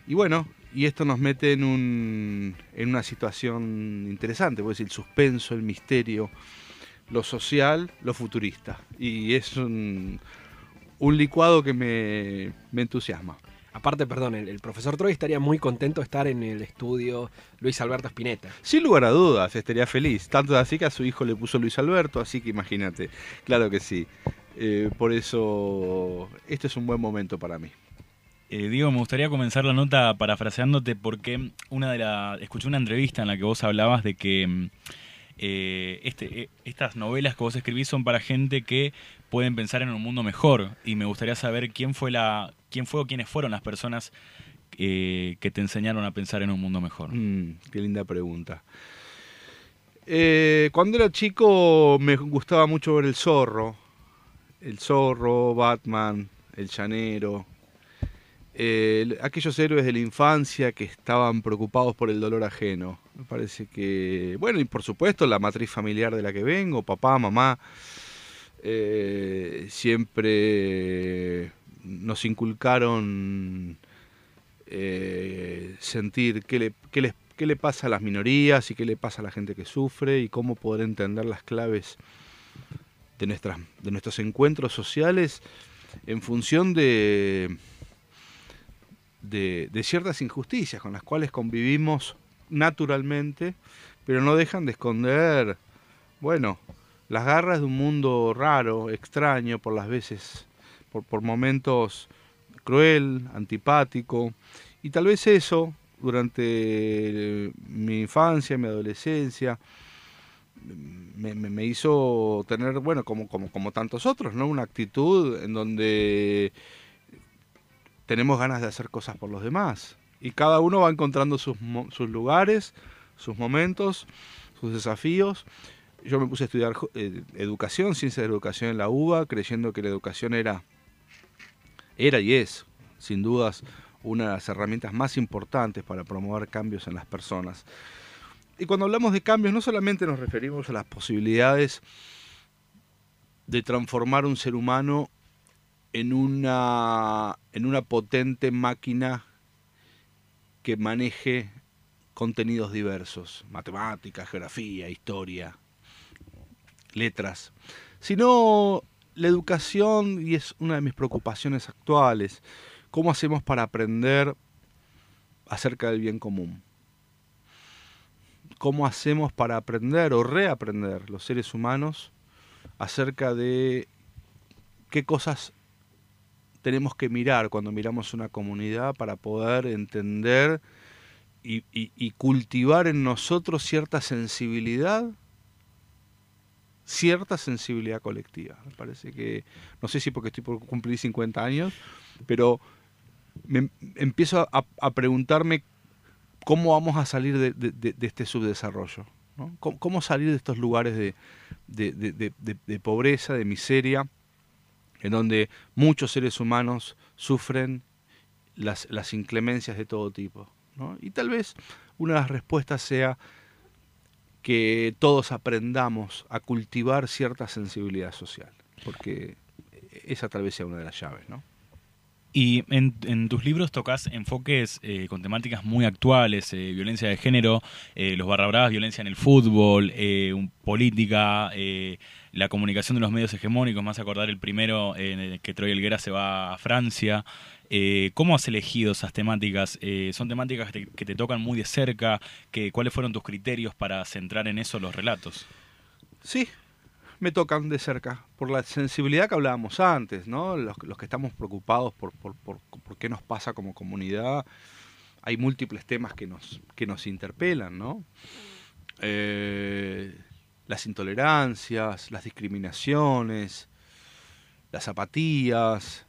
bueno, y esto nos mete en, un, en una situación interesante, pues el suspenso, el misterio, lo social, lo futurista. Y es un, un licuado que me, me entusiasma. Aparte, perdón, el, el profesor Troy estaría muy contento de estar en el estudio Luis Alberto Spinetta. Sin lugar a dudas, estaría feliz. Tanto así que a su hijo le puso Luis Alberto, así que imagínate. Claro que sí. Eh, por eso, este es un buen momento para mí. Eh, Diego, me gustaría comenzar la nota parafraseándote porque una de la, escuché una entrevista en la que vos hablabas de que mm, eh, este, eh, estas novelas que vos escribís son para gente que pueden pensar en un mundo mejor y me gustaría saber quién fue la, quién fue o quiénes fueron las personas eh, que te enseñaron a pensar en un mundo mejor. Mm, qué linda pregunta. Eh, cuando era chico me gustaba mucho ver El Zorro. El Zorro, Batman, El Llanero. Eh, el- aquellos héroes de la infancia que estaban preocupados por el dolor ajeno. Me parece que... Bueno, y por supuesto la matriz familiar de la que vengo, papá, mamá, eh, siempre nos inculcaron eh, sentir qué le, qué, qué le pasa a las minorías y qué le pasa a la gente que sufre y cómo poder entender las claves de, nuestras, de nuestros encuentros sociales en función de, de, de ciertas injusticias con las cuales convivimos naturalmente, pero no dejan de esconder, bueno, las garras de un mundo raro, extraño, por las veces, por, momentos cruel, antipático, y tal vez eso, durante mi infancia, mi adolescencia, me, me- hizo tener, bueno, como, como, como tantos otros, ¿no? Una actitud en donde tenemos ganas de hacer cosas por los demás. Y cada uno va encontrando sus, sus lugares, sus momentos, sus desafíos. Yo me puse a estudiar eh, educación, ciencia de educación en la UBA, creyendo que la educación era, era y es, sin dudas, una de las herramientas más importantes para promover cambios en las personas. Y cuando hablamos de cambios, no solamente nos referimos a las posibilidades de transformar un ser humano en una, en una potente máquina que maneje contenidos diversos, matemáticas, geografía, historia, letras, sino la educación, y es una de mis preocupaciones actuales, cómo hacemos para aprender acerca del bien común cómo hacemos para aprender o reaprender los seres humanos acerca de qué cosas tenemos que mirar cuando miramos una comunidad para poder entender y, y- cultivar en nosotros cierta sensibilidad, cierta sensibilidad colectiva. Me parece que, no sé si porque estoy por cumplir 50 años, pero me empiezo a, preguntarme cómo vamos a salir de, de- este subdesarrollo. ¿no? ¿Cómo, salir de estos lugares de, pobreza, de miseria, en donde muchos seres humanos sufren las, inclemencias de todo tipo? Y tal vez una de las respuestas sea que todos aprendamos a cultivar cierta sensibilidad social, porque esa tal vez sea una de las llaves, ¿no? Y en, tus libros tocas enfoques eh, con temáticas muy actuales, eh, violencia de género, eh, los barra bravas, violencia en el fútbol, política, la comunicación de los medios hegemónicos, más acordar el primero en el que Troy Helguera se va a Francia. Eh, ¿Cómo has elegido esas temáticas? Eh, ¿Son temáticas que te, tocan muy de cerca? ¿Cuáles fueron tus criterios para centrar en eso los relatos? Sí, me tocan de cerca, por la sensibilidad que hablábamos antes, ¿no? Los, los que estamos preocupados por, por, por, por qué nos pasa como comunidad, hay múltiples temas que nos, que nos interpelan, ¿no? Eh, las intolerancias, las discriminaciones, las apatías,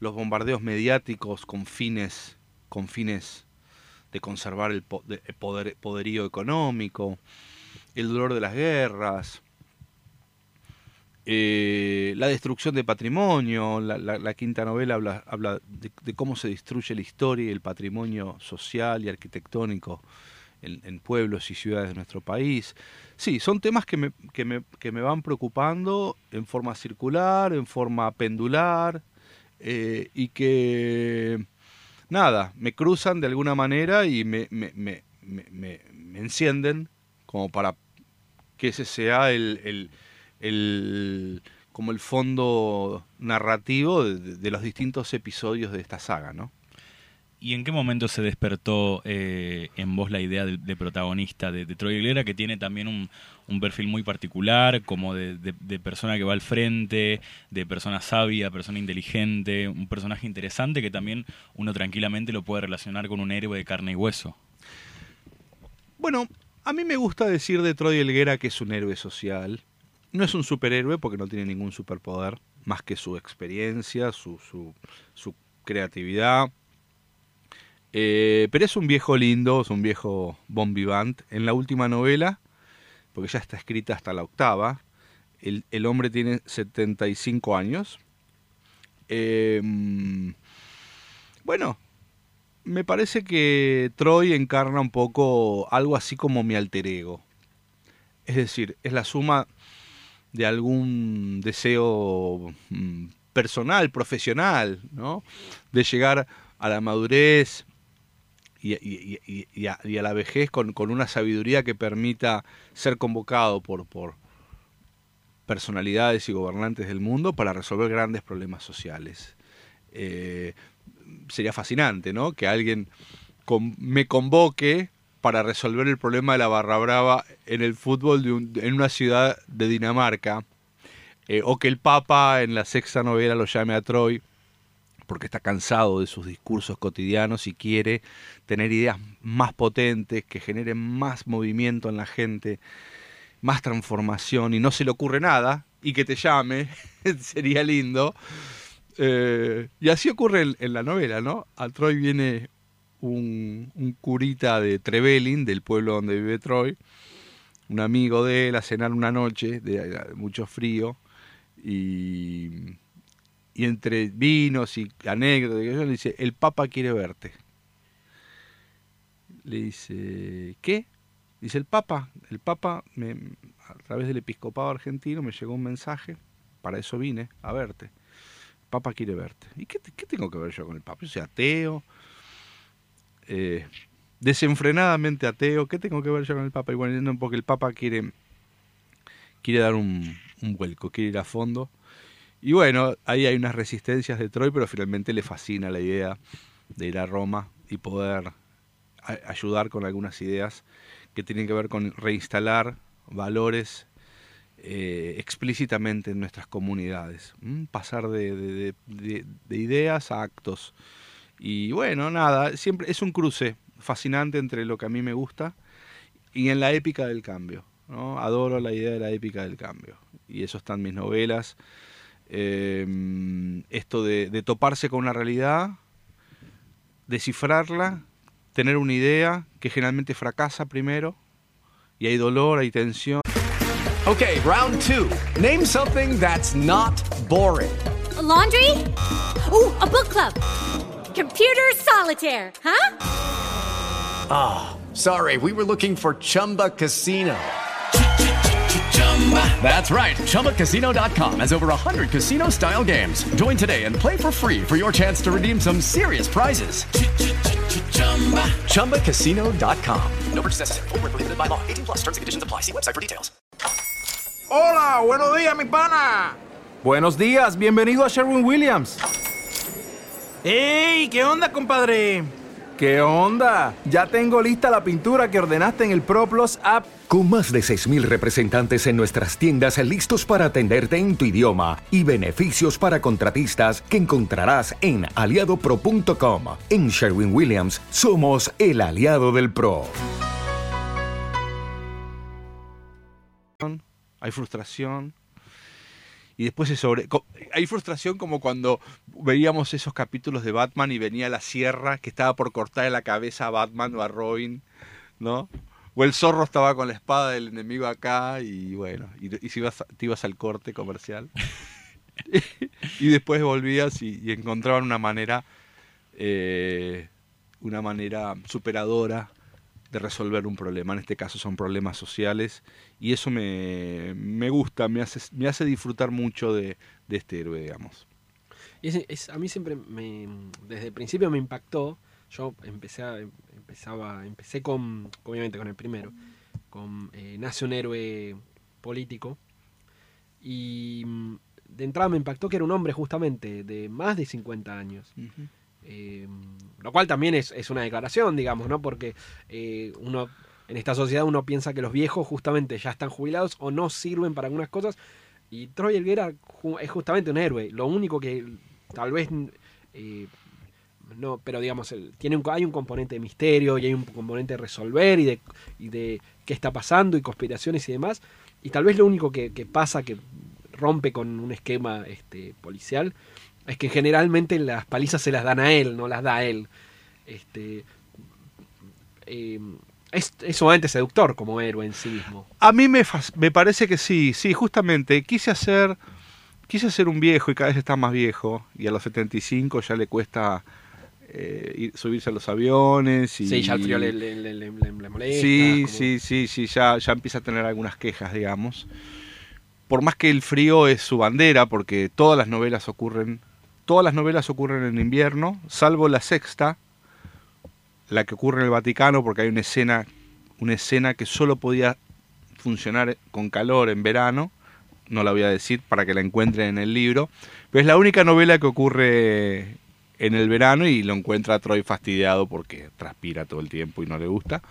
los bombardeos mediáticos con fines, con fines de conservar el, po- de- el poder, poderío económico, el dolor de las guerras, eh, la destrucción de patrimonio, la, quinta novela habla, habla de, de cómo se destruye la historia y el patrimonio social y arquitectónico en, en pueblos y ciudades de nuestro país. Sí, son temas que me, que, me, que me van preocupando en forma circular, en forma pendular, eh, y que, nada, me cruzan de alguna manera y me, me, me, me- encienden como para que ese sea el, el- el- como el fondo narrativo de, los distintos episodios de esta saga, ¿no? ¿Y en qué momento se despertó eh, en vos la idea de, protagonista de, de Troy Aguilera, que tiene también un, un perfil muy particular, como de, de- persona que va al frente, de persona sabia, persona inteligente, un personaje interesante que también uno tranquilamente lo puede relacionar con un héroe de carne y hueso? Bueno, a mí me gusta decir de Troy Helguera que es un héroe social. No es un superhéroe porque no tiene ningún superpoder, más que su experiencia, su, su, creatividad. Eh, pero es un viejo lindo, es un viejo bon vivant. En la última novela, porque ya está escrita hasta la octava, el, hombre tiene 75 años. Eh, bueno, me parece que Troy encarna un poco algo así como mi alter ego. Es decir, es la suma de algún deseo mm, personal, profesional, ¿no? De llegar a la madurez y, a, la vejez con, una sabiduría que permita ser convocado por, personalidades y gobernantes del mundo para resolver grandes problemas sociales. Eh, sería fascinante, ¿no? Que alguien me convoque para resolver el problema de la barra brava en el fútbol de un- en una ciudad de Dinamarca, eh, o que el Papa en la sexta novela lo llame a Troy porque está cansado de sus discursos cotidianos y quiere tener ideas más potentes que generen más movimiento en la gente, más transformación y no se le ocurre nada y que te llame, sería lindo. Eh, y así ocurre en, la novela, ¿no? A Troy viene un, curita de Trevelin, del pueblo donde vive Troy, un amigo de él, a cenar una noche de mucho frío y, y entre vinos y anécdotas, le dice, el Papa quiere verte. Le dice, ¿qué? Dice el Papa, el Papa, me, a través del episcopado argentino me llegó un mensaje, para eso vine, a verte. El Papa quiere verte. ¿Y qué, te- qué tengo que ver yo con el Papa? Yo soy ateo, eh, desenfrenadamente ateo, ¿qué tengo que ver yo con el Papa? Y bueno, no, porque el Papa quiere, quiere dar un, un vuelco, quiere ir a fondo. Y bueno, ahí hay unas resistencias de Troy, pero finalmente le fascina la idea de ir a Roma y poder ayudar con algunas ideas que tienen que ver con reinstalar valores eh, explícitamente en nuestras comunidades. ¿m? Pasar de, de- de- de- de ideas a actos. Y bueno, nada, siempre es un cruce fascinante entre lo que a mí me gusta y en la épica del cambio. Adoro la idea de la épica del cambio. Y eso está en mis novelas. Eh, esto de, de toparse con una realidad, descifrarla, tener una idea que generalmente fracasa primero, y hay dolor, hay tensión. Okay, round two. Name something that's not boring. A laundry? Ooh, a book club. Computer solitaire, huh? Ah, sorry, we were looking for Chumba Casino. That's right. ChumbaCasino.com has over 100 casino style games. Join today and play for free for your chance to redeem some serious prizes. ChumbaCasino.com. No purchase necessary. Void where prohibited by law. 18 plus terms and conditions apply. See website for details. Hola, buenos días, mi pana. Buenos días, bienvenido a Sherwin Williams. ¡Ey! ¿Qué onda, compadre? ¿Qué onda? Ya tengo lista la pintura que ordenaste en el ProPlus app. Con más de 6.000 representantes en nuestras tiendas listos para atenderte en tu idioma y beneficios para contratistas que encontrarás en aliadopro.com. En Sherwin Williams somos el aliado del PRO. hay frustración. Y después se sobre... Hay frustración como cuando veíamos esos capítulos de Batman y venía la sierra que estaba por cortar la cabeza a Batman o a Robin, ¿no? O el zorro estaba con la espada del enemigo acá y bueno, y, si ibas, te ibas al corte comercial. y después volvías y, encontraban una manera, eh, una manera superadora de resolver un problema. En este caso son problemas sociales y eso me, me gusta, me hace, me hace disfrutar mucho de, este héroe, digamos. Y a mí siempre me, desde el principio me impactó. Yo empecé a- empezaba, empecé con, obviamente con el primero, con eh, Nace un héroe político. Y mm, de entrada me impactó que era un hombre justamente de más de 50 años. Eh, lo cual también es, es una declaración, digamos, ¿no? Porque eh, uno en esta sociedad uno piensa que los viejos justamente ya están jubilados o no sirven para algunas cosas. Y Troy Elguera ju- es justamente un héroe. Lo único que tal vez eh, no, pero digamos, tiene un, hay un componente de misterio y hay un componente de resolver y de, qué está pasando y conspiraciones y demás. Y tal vez lo único que, pasa que rompe con un esquema este, policial es que generalmente las palizas se las dan a él, no las da a él. Este, eh, es, es sumamente seductor como héroe en sí mismo. A mí me, me parece que sí, sí, justamente quise hacer, quise hacer un viejo y cada vez está más viejo y a los 75 ya le cuesta eh, ir- subirse a los aviones y Sí, ya el frío le, le- le- le- le- le molesta. Sí, como- sí, sí, sí, ya, ya empieza a tener algunas quejas, digamos. Por más que el frío es su bandera, porque todas las novelas ocurren, todas las novelas ocurren en invierno, salvo la sexta, la que ocurre en el Vaticano, porque hay una escena, una escena que solo podía funcionar con calor en verano, no la voy a decir para que la encuentren en el libro, pero es la única novela que ocurre en el verano y lo encuentra Troy fastidiado porque transpira todo el tiempo y no le gusta,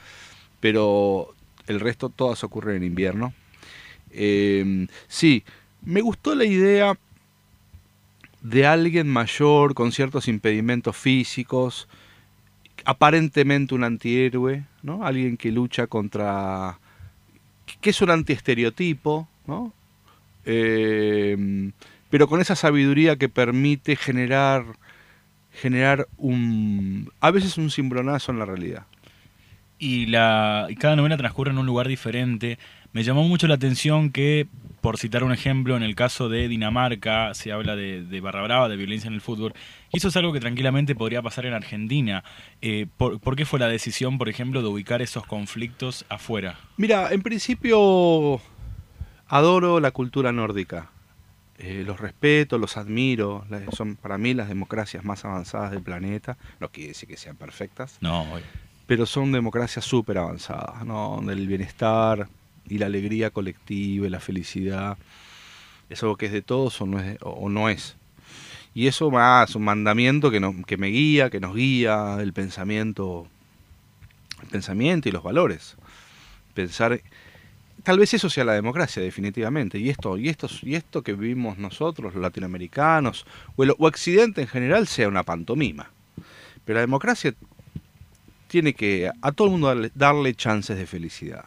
pero el resto todas ocurren en invierno. Eh, sí, me gustó la idea de alguien mayor con ciertos impedimentos físicos, aparentemente un antihéroe, ¿no? Alguien que lucha contra que es un antiestereotipo, ¿no? Eh, pero con esa sabiduría que permite generar generar un a veces un cimbronazo en la realidad. y, la, y cada novela transcurre en un lugar diferente. Me llamó mucho la atención que, por citar un ejemplo, en el caso de Dinamarca se habla de, de barra brava, de violencia en el fútbol, y eso es algo que tranquilamente podría pasar en Argentina. Eh, ¿por, por qué fue la decisión, por ejemplo, de ubicar esos conflictos afuera? Mira, en principio adoro la cultura nórdica. Eh, los respeto, los admiro. Son para mí las democracias más avanzadas del planeta. No quiere decir que sean perfectas. No. Pero son democracias súper avanzadas, ¿no? Donde el bienestar y la alegría colectiva y la felicidad es algo que es de todos o no es. o- no es. Y eso más es un mandamiento que, no- que me guía, que nos guía el pensamiento, el pensamiento y los valores. Pensar tal vez eso sea la democracia definitivamente. Y esto y esto y esto que vivimos nosotros los latinoamericanos o el o occidente en general sea una pantomima. Pero la democracia tiene que a todo el mundo darle, chances de felicidad.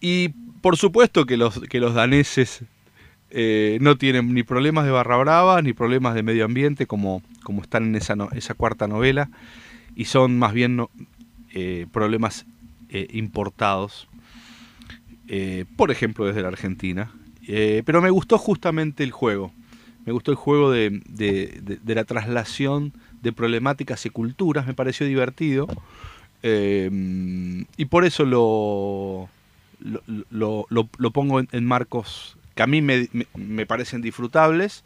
Y por supuesto que los que los daneses eh, no tienen ni problemas de barra brava ni problemas de medio ambiente como como están en esa esa cuarta novela y son más bien eh, problemas eh, importados eh, por ejemplo desde la Argentina. Eh, pero me gustó justamente el juego. Me gustó el juego de, de- la traslación de problemáticas y culturas, me pareció divertido. Eh, y por eso lo, lo, lo- pongo en, marcos que a mí me, me- parecen disfrutables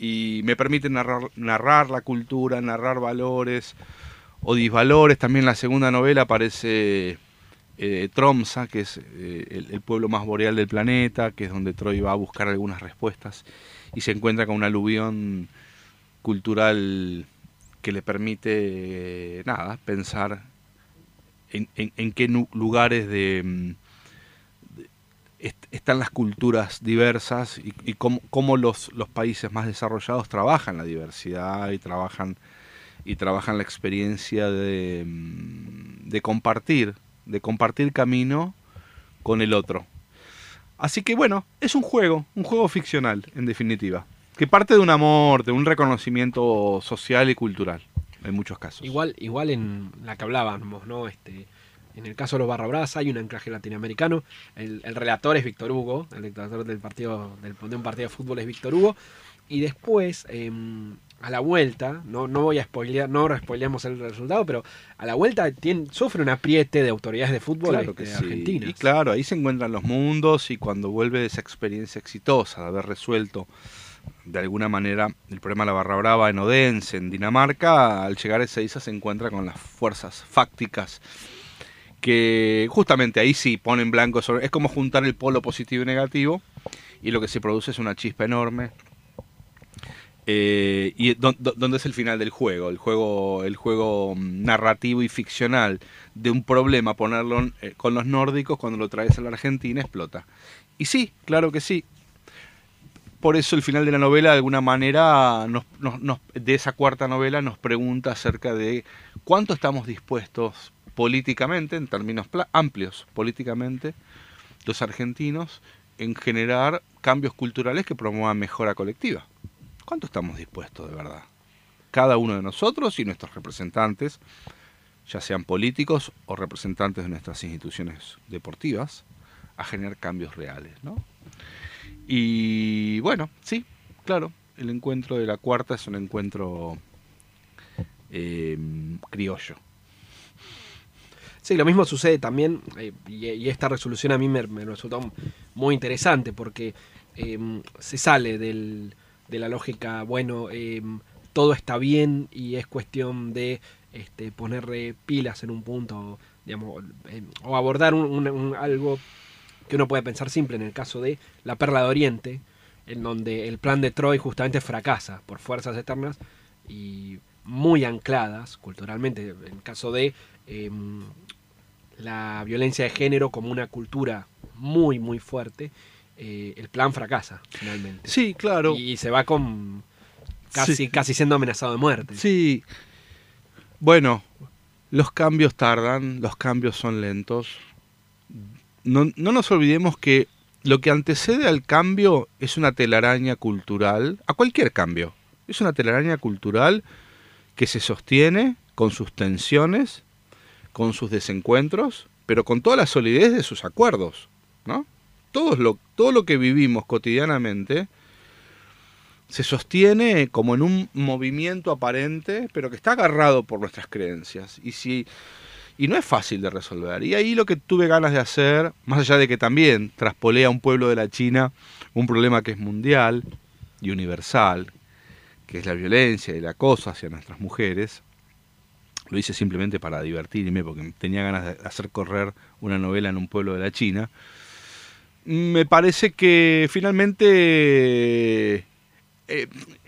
y me permiten narrar, narrar la cultura, narrar valores o disvalores. También la segunda novela aparece eh, Tromsa, que es eh, el, pueblo más boreal del planeta, que es donde Troy va a buscar algunas respuestas y se encuentra con un aluvión cultural que le permite, eh, nada, pensar en, en- qué lugares de, mm, están las culturas diversas y, y cómo, cómo los, los países más desarrollados trabajan la diversidad y trabajan y trabajan la experiencia de, mm, de compartir, de compartir camino con el otro. Así que bueno, es un juego, un juego ficcional, en definitiva, que parte de un amor, de un reconocimiento social y cultural, en muchos casos. Igual, igual en la que hablábamos, ¿no? Este, en el caso de los Barra Bravas hay un anclaje latinoamericano. El, el relator es Víctor Hugo, el relator del partido, del, de un partido de fútbol es Víctor Hugo. Y después, em, a la vuelta, no, no voy a spoilear, no spoileamos el resultado, pero a la vuelta tiene, sufre un apriete de autoridades de fútbol Claro este, sí. Y claro, ahí se encuentran los mundos y cuando vuelve de esa experiencia exitosa de haber resuelto de alguna manera el problema de la barra brava en Odense, en Dinamarca, al llegar a Ezeiza se encuentra con las fuerzas fácticas que justamente ahí sí ponen blanco sobre... Es como juntar el polo positivo y negativo y lo que se produce es una chispa enorme eh, y dó- dó- dónde es el final del juego, el juego, el juego mm, narrativo y ficcional de un problema, ponerlo eh, con los nórdicos cuando lo traes a la Argentina explota. Y sí, claro que sí. Por eso el final de la novela, de alguna manera, nos- nos- de esa cuarta novela, nos pregunta acerca de cuánto estamos dispuestos políticamente, en términos amplios políticamente, los argentinos, en generar cambios culturales que promuevan mejora colectiva. ¿Cuánto estamos dispuestos de verdad? Cada uno de nosotros y nuestros representantes, ya sean políticos o representantes de nuestras instituciones deportivas, a generar cambios reales, ¿no? Y bueno, sí, claro, el encuentro de la cuarta es un encuentro eh, criollo. Sí, lo mismo sucede también, eh, y, esta resolución a mí me, me resultó muy interesante porque eh, se sale del- de la lógica, bueno, eh, todo está bien y es cuestión de este, ponerle pilas en un punto, digamos, eh, o abordar un- algo que uno puede pensar simple. En el caso de la Perla de Oriente, en donde el plan de Troy justamente fracasa por fuerzas externas y muy ancladas culturalmente, en el caso de em, la violencia de género como una cultura muy, muy fuerte, eh, el plan fracasa finalmente. Sí, claro. Y se va con casi, Sí. casi siendo amenazado de muerte. Sí. Bueno, los cambios tardan, los cambios son lentos. No, no nos olvidemos que lo que antecede al cambio es una telaraña cultural, a cualquier cambio. Es una telaraña cultural que se sostiene con sus tensiones, con sus desencuentros, pero con toda la solidez de sus acuerdos, ¿no? Todo lo, todo lo que vivimos cotidianamente se sostiene como en un movimiento aparente, pero que está agarrado por nuestras creencias. Y si y no es fácil de resolver. Y ahí lo que tuve ganas de hacer, más allá de que también traspolé a un pueblo de la China un problema que es mundial y universal, que es la violencia y el acoso hacia nuestras mujeres, lo hice simplemente para divertirme, porque tenía ganas de hacer correr una novela en un pueblo de la China. Me parece que finalmente, eh,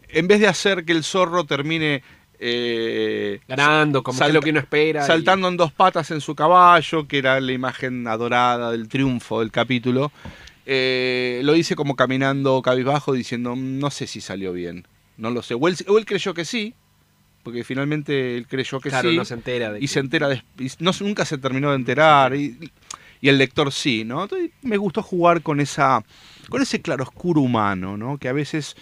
en vez de hacer que el zorro termine eh, Ganando, como es lo que uno espera. y- Saltando en dos patas en su caballo, que era la imagen adorada del triunfo del capítulo. eh, lo hice como caminando cabizbajo diciendo, "Mm, no sé si salió bien, no lo sé. O él, o él creyó que sí, porque finalmente él creyó que Claro, sí. no se entera de y que- se entera, de- y no, nunca se terminó de enterar. Y, y el lector sí, ¿no? Entonces, me gustó jugar con esa con ese claroscuro humano, ¿no? Que a veces...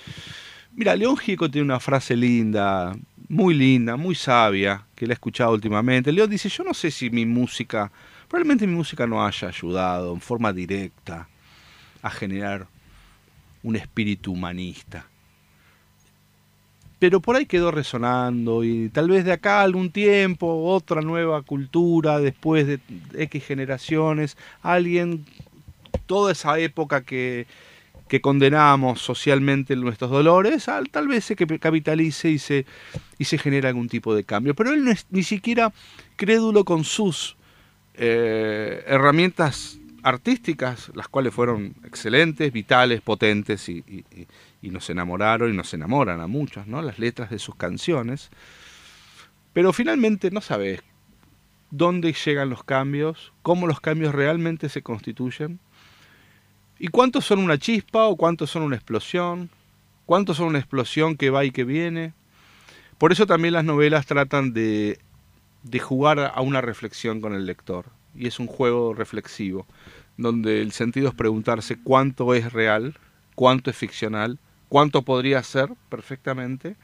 Mira, León Gieco tiene una frase linda, muy linda, muy sabia, que la he escuchado últimamente. León dice, yo no sé si mi música, probablemente mi música no haya ayudado en forma directa a generar un espíritu humanista. Pero por ahí quedó resonando y tal vez de acá algún tiempo, otra nueva cultura, después de X generaciones, alguien, toda esa época que, que condenamos socialmente nuestros dolores, al- tal vez se capitalice y se, y se genera algún tipo de cambio. Pero él no es ni siquiera crédulo con sus eh, herramientas artísticas, las cuales fueron excelentes, vitales, potentes y- y- nos enamoraron y nos enamoran a muchos, ¿no? Las letras de sus canciones. Pero finalmente no sabes dónde llegan los cambios, cómo los cambios realmente se constituyen, y cuántos son una chispa o cuántos son una explosión, cuántos son una explosión que va y que viene. Por eso también las novelas tratan de, de jugar a una reflexión con el lector, y es un juego reflexivo, donde el sentido es preguntarse cuánto es real, cuánto es ficcional, cuánto podría ser perfectamente,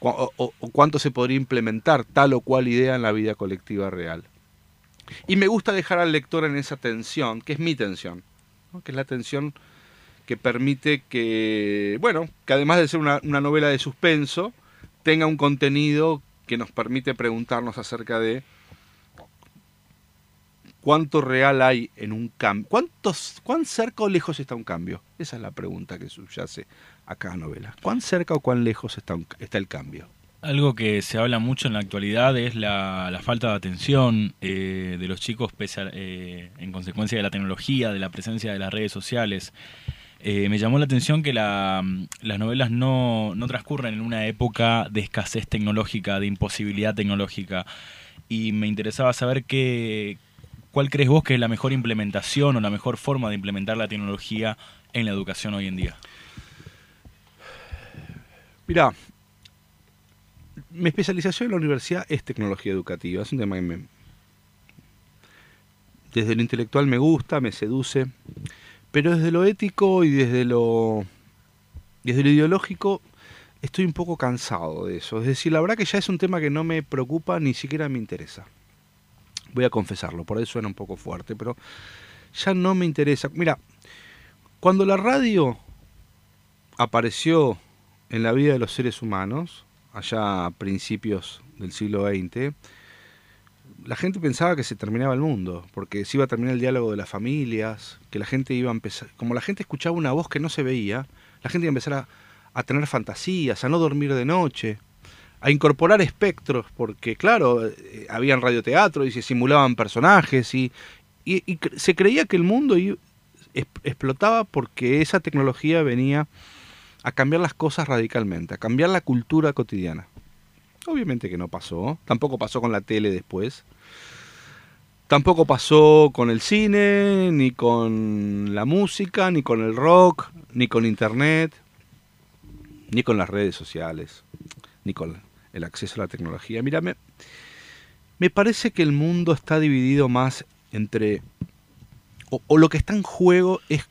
o, cuánto se podría implementar tal o cual idea en la vida colectiva real. Y me gusta dejar al lector en esa tensión, que es mi tensión, que es la tensión que permite que, bueno, que además de ser una novela de suspenso, tenga un contenido que nos permite preguntarnos acerca de cuánto real hay en un cambio. ¿Cuántos, ¿Cuán cerca o lejos está un cambio? Esa es la pregunta que subyace a cada novela. ¿Cuán cerca o cuán lejos está, está el cambio? Algo que se habla mucho en la actualidad es la, falta de atención eh, de los chicos eh, en consecuencia de la tecnología, de la presencia de las redes sociales. eh, me llamó la atención que la, las novelas no, no transcurren en una época de escasez tecnológica, de imposibilidad tecnológica. Y me interesaba saber qué, cuál crees vos que es la mejor implementación o la mejor forma de implementar la tecnología en la educación hoy en día. Mirá, mi especialización en la universidad es tecnología educativa. Es un tema que me, desde lo intelectual me gusta, me seduce, pero desde lo ético y desde lo, desde lo ideológico estoy un poco cansado de eso. Es decir, la verdad que ya es un tema que no me preocupa ni siquiera me interesa. Voy a confesarlo, por eso suena un poco fuerte, pero ya no me interesa. Mira, cuando la radio apareció en la vida de los seres humanos, allá a principios del siglo XX, la gente pensaba que se terminaba el mundo, porque se iba a terminar el diálogo de las familias, que la gente iba a empezar, como la gente escuchaba una voz que no se veía, la gente iba a empezar a tener fantasías, a no dormir de noche, a incorporar espectros, porque claro, eh, habían radioteatro y se simulaban personajes y, y- se creía que el mundo explotaba porque esa tecnología venía a cambiar las cosas radicalmente, a cambiar la cultura cotidiana. Obviamente que no pasó, tampoco pasó con la tele después, tampoco pasó con el cine, ni con la música, ni con el rock, ni con internet, ni con las redes sociales, ni con el acceso a la tecnología. Mira, me, parece que el mundo está dividido más entre... O, lo que está en juego es,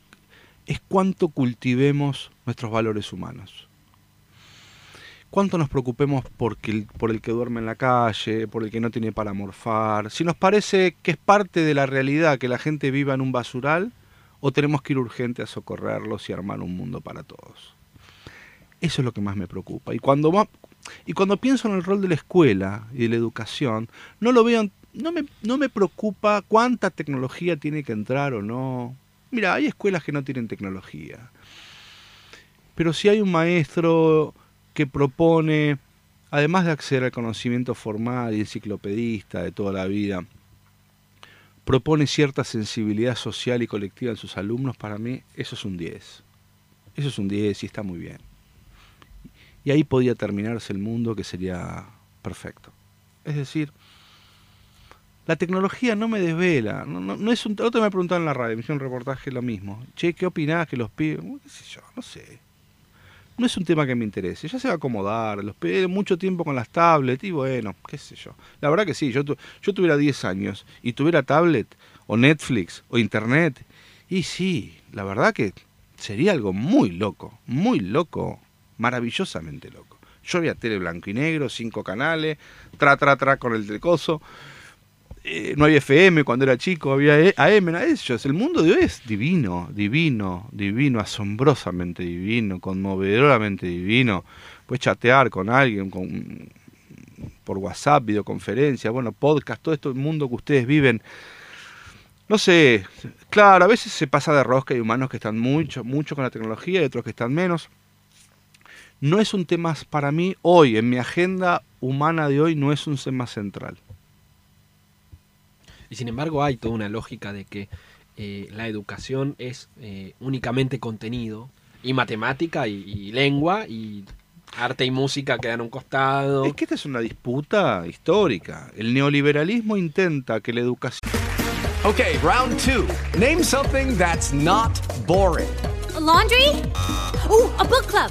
es cuánto cultivemos nuestros valores humanos. Cuánto nos preocupemos por el que duerme en la calle, por el que no tiene para morfar. Si nos parece que es parte de la realidad que la gente viva en un basural, o tenemos que ir urgente a socorrerlos y armar un mundo para todos. Eso es lo que más me preocupa. Y cuando, y cuando pienso en el rol de la escuela y de la educación, no lo veo, no me, no me preocupa cuánta tecnología tiene que entrar o no. Mira, hay escuelas que no tienen tecnología. Pero si hay un maestro que propone, además de acceder al conocimiento formal y enciclopedista de toda la vida, propone cierta sensibilidad social y colectiva en sus alumnos, para mí eso es un 10. Eso es un 10 y está muy bien. Y ahí podía terminarse el mundo que sería perfecto. Es decir, la tecnología no me desvela. No, no, no es un, otro me preguntaron en la radio, me hicieron un reportaje lo mismo. Che, ¿qué opinás que los pibes? ¿Qué sé yo? No sé. No es un tema que me interese. Ya se va a acomodar. Los pibes mucho tiempo con las tablets y bueno, qué sé yo. La verdad que sí. Yo, yo tuviera 10 años y tuviera tablet o Netflix o Internet. Y sí, la verdad que sería algo muy loco. Muy loco. Maravillosamente loco. Yo veía tele blanco y negro, cinco canales, tra, tra, tra con el del coso. Eh, no había FM cuando era chico, había E- AM, nada ellos. El mundo de hoy es divino, divino, divino, asombrosamente divino, conmovedoramente divino. Puedes chatear con alguien con, por WhatsApp, videoconferencia, bueno, podcast, todo este mundo que ustedes viven. No sé, claro, a veces se pasa de rosca, hay humanos que están mucho, mucho con la tecnología y otros que están menos. No es un tema para mí hoy, en mi agenda humana de hoy, no es un tema central. Y sin embargo hay toda una lógica de que eh, la educación es eh, únicamente contenido y matemática y, y lengua y arte y música quedan a un costado. Es que esta es una disputa histórica. El neoliberalismo intenta que la educación... Okay, round two. Name something that's not boring. A laundry? Ooh, a book club.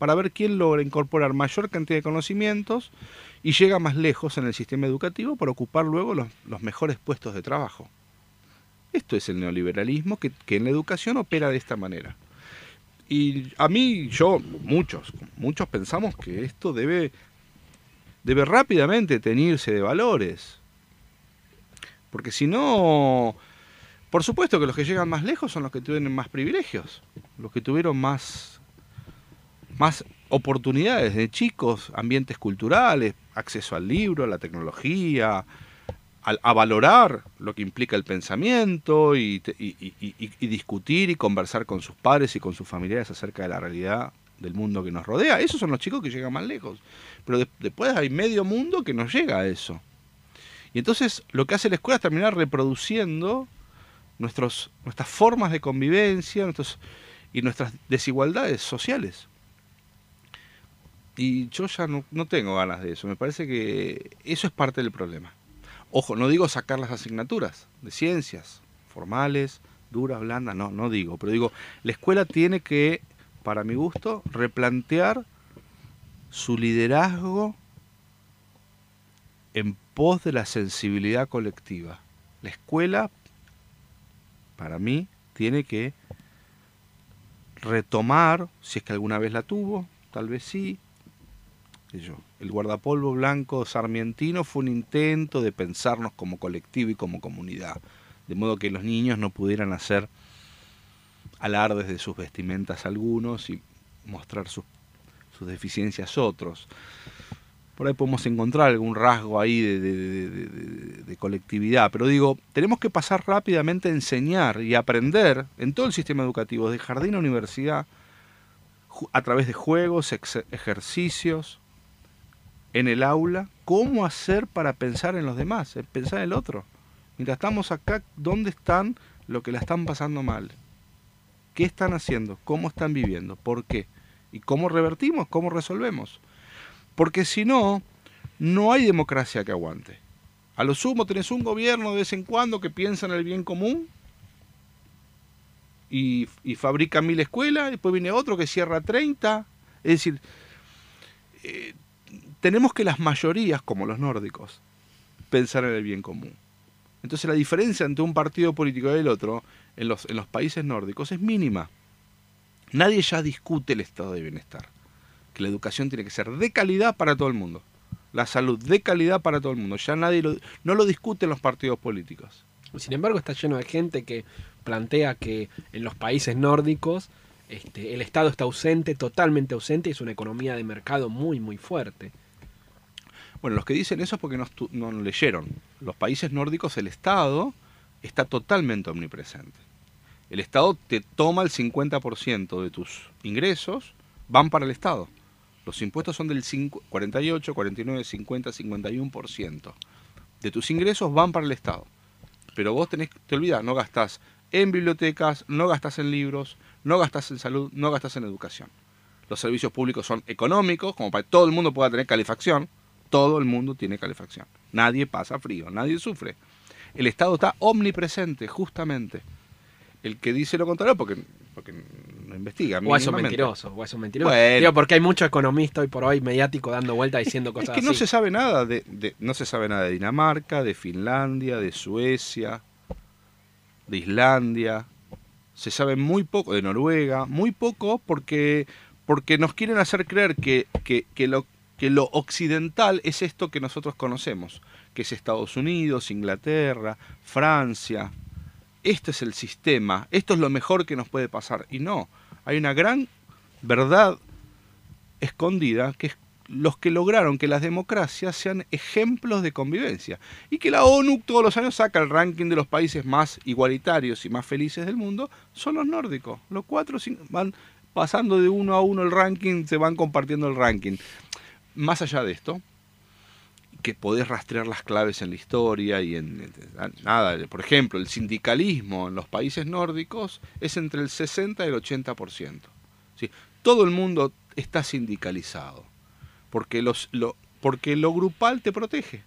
para ver quién logra incorporar mayor cantidad de conocimientos y llega más lejos en el sistema educativo para ocupar luego los, mejores puestos de trabajo. Esto es el neoliberalismo que, que en la educación opera de esta manera. Y a mí, yo, muchos, muchos pensamos que esto debe, debe rápidamente teñirse de valores. Porque si no, por supuesto que los que llegan más lejos son los que tienen más privilegios, los que tuvieron más más oportunidades de chicos, ambientes culturales, acceso al libro, a la tecnología, a, valorar lo que implica el pensamiento y, discutir y conversar con sus padres y con sus familiares acerca de la realidad del mundo que nos rodea. Esos son los chicos que llegan más lejos. Pero de- después hay medio mundo que no llega a eso. Y entonces lo que hace la escuela es terminar reproduciendo nuestras formas de convivencia y nuestras desigualdades sociales. Y yo ya no, no tengo ganas de eso. Me parece que eso es parte del problema. Ojo, no digo sacar las asignaturas de ciencias, formales, duras, blandas, no, no digo. Pero digo, la escuela tiene que, para mi gusto, replantear su liderazgo en pos de la sensibilidad colectiva. La escuela, para mí, tiene que retomar, si es que alguna vez la tuvo, tal vez sí, el guardapolvo blanco sarmientino fue un intento de pensarnos como colectivo y como comunidad, de modo que los niños no pudieran hacer alardes de sus vestimentas algunos y mostrar sus, deficiencias otros. Por ahí podemos encontrar algún rasgo ahí de, colectividad, pero digo, tenemos que pasar rápidamente a enseñar y aprender en todo el sistema educativo, de jardín a universidad, a través de juegos, ejercicios, en el aula, cómo hacer para pensar en los demás, en pensar en el otro. Mientras estamos acá, ¿dónde están los que la están pasando mal? ¿Qué están haciendo? ¿Cómo están viviendo? ¿Por qué? ¿Y cómo revertimos? ¿Cómo resolvemos? Porque si no, no hay democracia que aguante. A lo sumo tenés un gobierno de vez en cuando que piensa en el bien común y, y fabrica mil escuelas, después viene otro que cierra 30. Es decir, eh, tenemos que las mayorías, como los nórdicos, pensar en el bien común. Entonces la diferencia entre un partido político y el otro en los, países nórdicos es mínima. Nadie ya discute el estado de bienestar. Que la educación tiene que ser de calidad para todo el mundo. La salud de calidad para todo el mundo. Ya nadie lo, no lo discuten los partidos políticos. Sin embargo, está lleno de gente que plantea que en los países nórdicos este, el Estado está ausente, totalmente ausente, y es una economía de mercado muy, muy fuerte. Bueno, los que dicen eso es porque no, no leyeron. Los países nórdicos, el Estado está totalmente omnipresente. El Estado te toma el 50% de tus ingresos, van para el Estado. Los impuestos son del 5 48, 49, 50, 51%. De tus ingresos van para el Estado. Pero vos tenés, te olvidas, no gastás en bibliotecas, no gastás en libros, no gastás en salud, no gastás en educación. Los servicios públicos son económicos, como para que todo el mundo pueda tener calefacción. Todo el mundo tiene calefacción. Nadie pasa frío, nadie sufre. El Estado está omnipresente, justamente. El que dice lo contrario, porque, porque no investiga. O es un mentiroso, o es un mentiroso. Bueno. Digo, porque hay mucho economista hoy por hoy mediático dando vuelta diciendo Es cosas que no así. se sabe nada de, de- no se sabe nada de Dinamarca, de Finlandia, de Suecia, de Islandia. Se sabe muy poco de Noruega, muy poco porque porque nos quieren hacer creer que, que, que lo que lo occidental es esto que nosotros conocemos, que es Estados Unidos, Inglaterra, Francia. Este es el sistema, esto es lo mejor que nos puede pasar. Y no, hay una gran verdad escondida, que es los que lograron que las democracias sean ejemplos de convivencia. Y que la ONU todos los años saca el ranking de los países más igualitarios y más felices del mundo, son los nórdicos. Los cuatro van pasando de uno a uno el ranking, se van compartiendo el ranking. Más allá de esto, que podés rastrear las claves en la historia y en, nada, por ejemplo, el sindicalismo en los países nórdicos es entre el 60 y el 80%. ¿sí? Todo el mundo está sindicalizado, porque, los, lo, porque lo grupal te protege.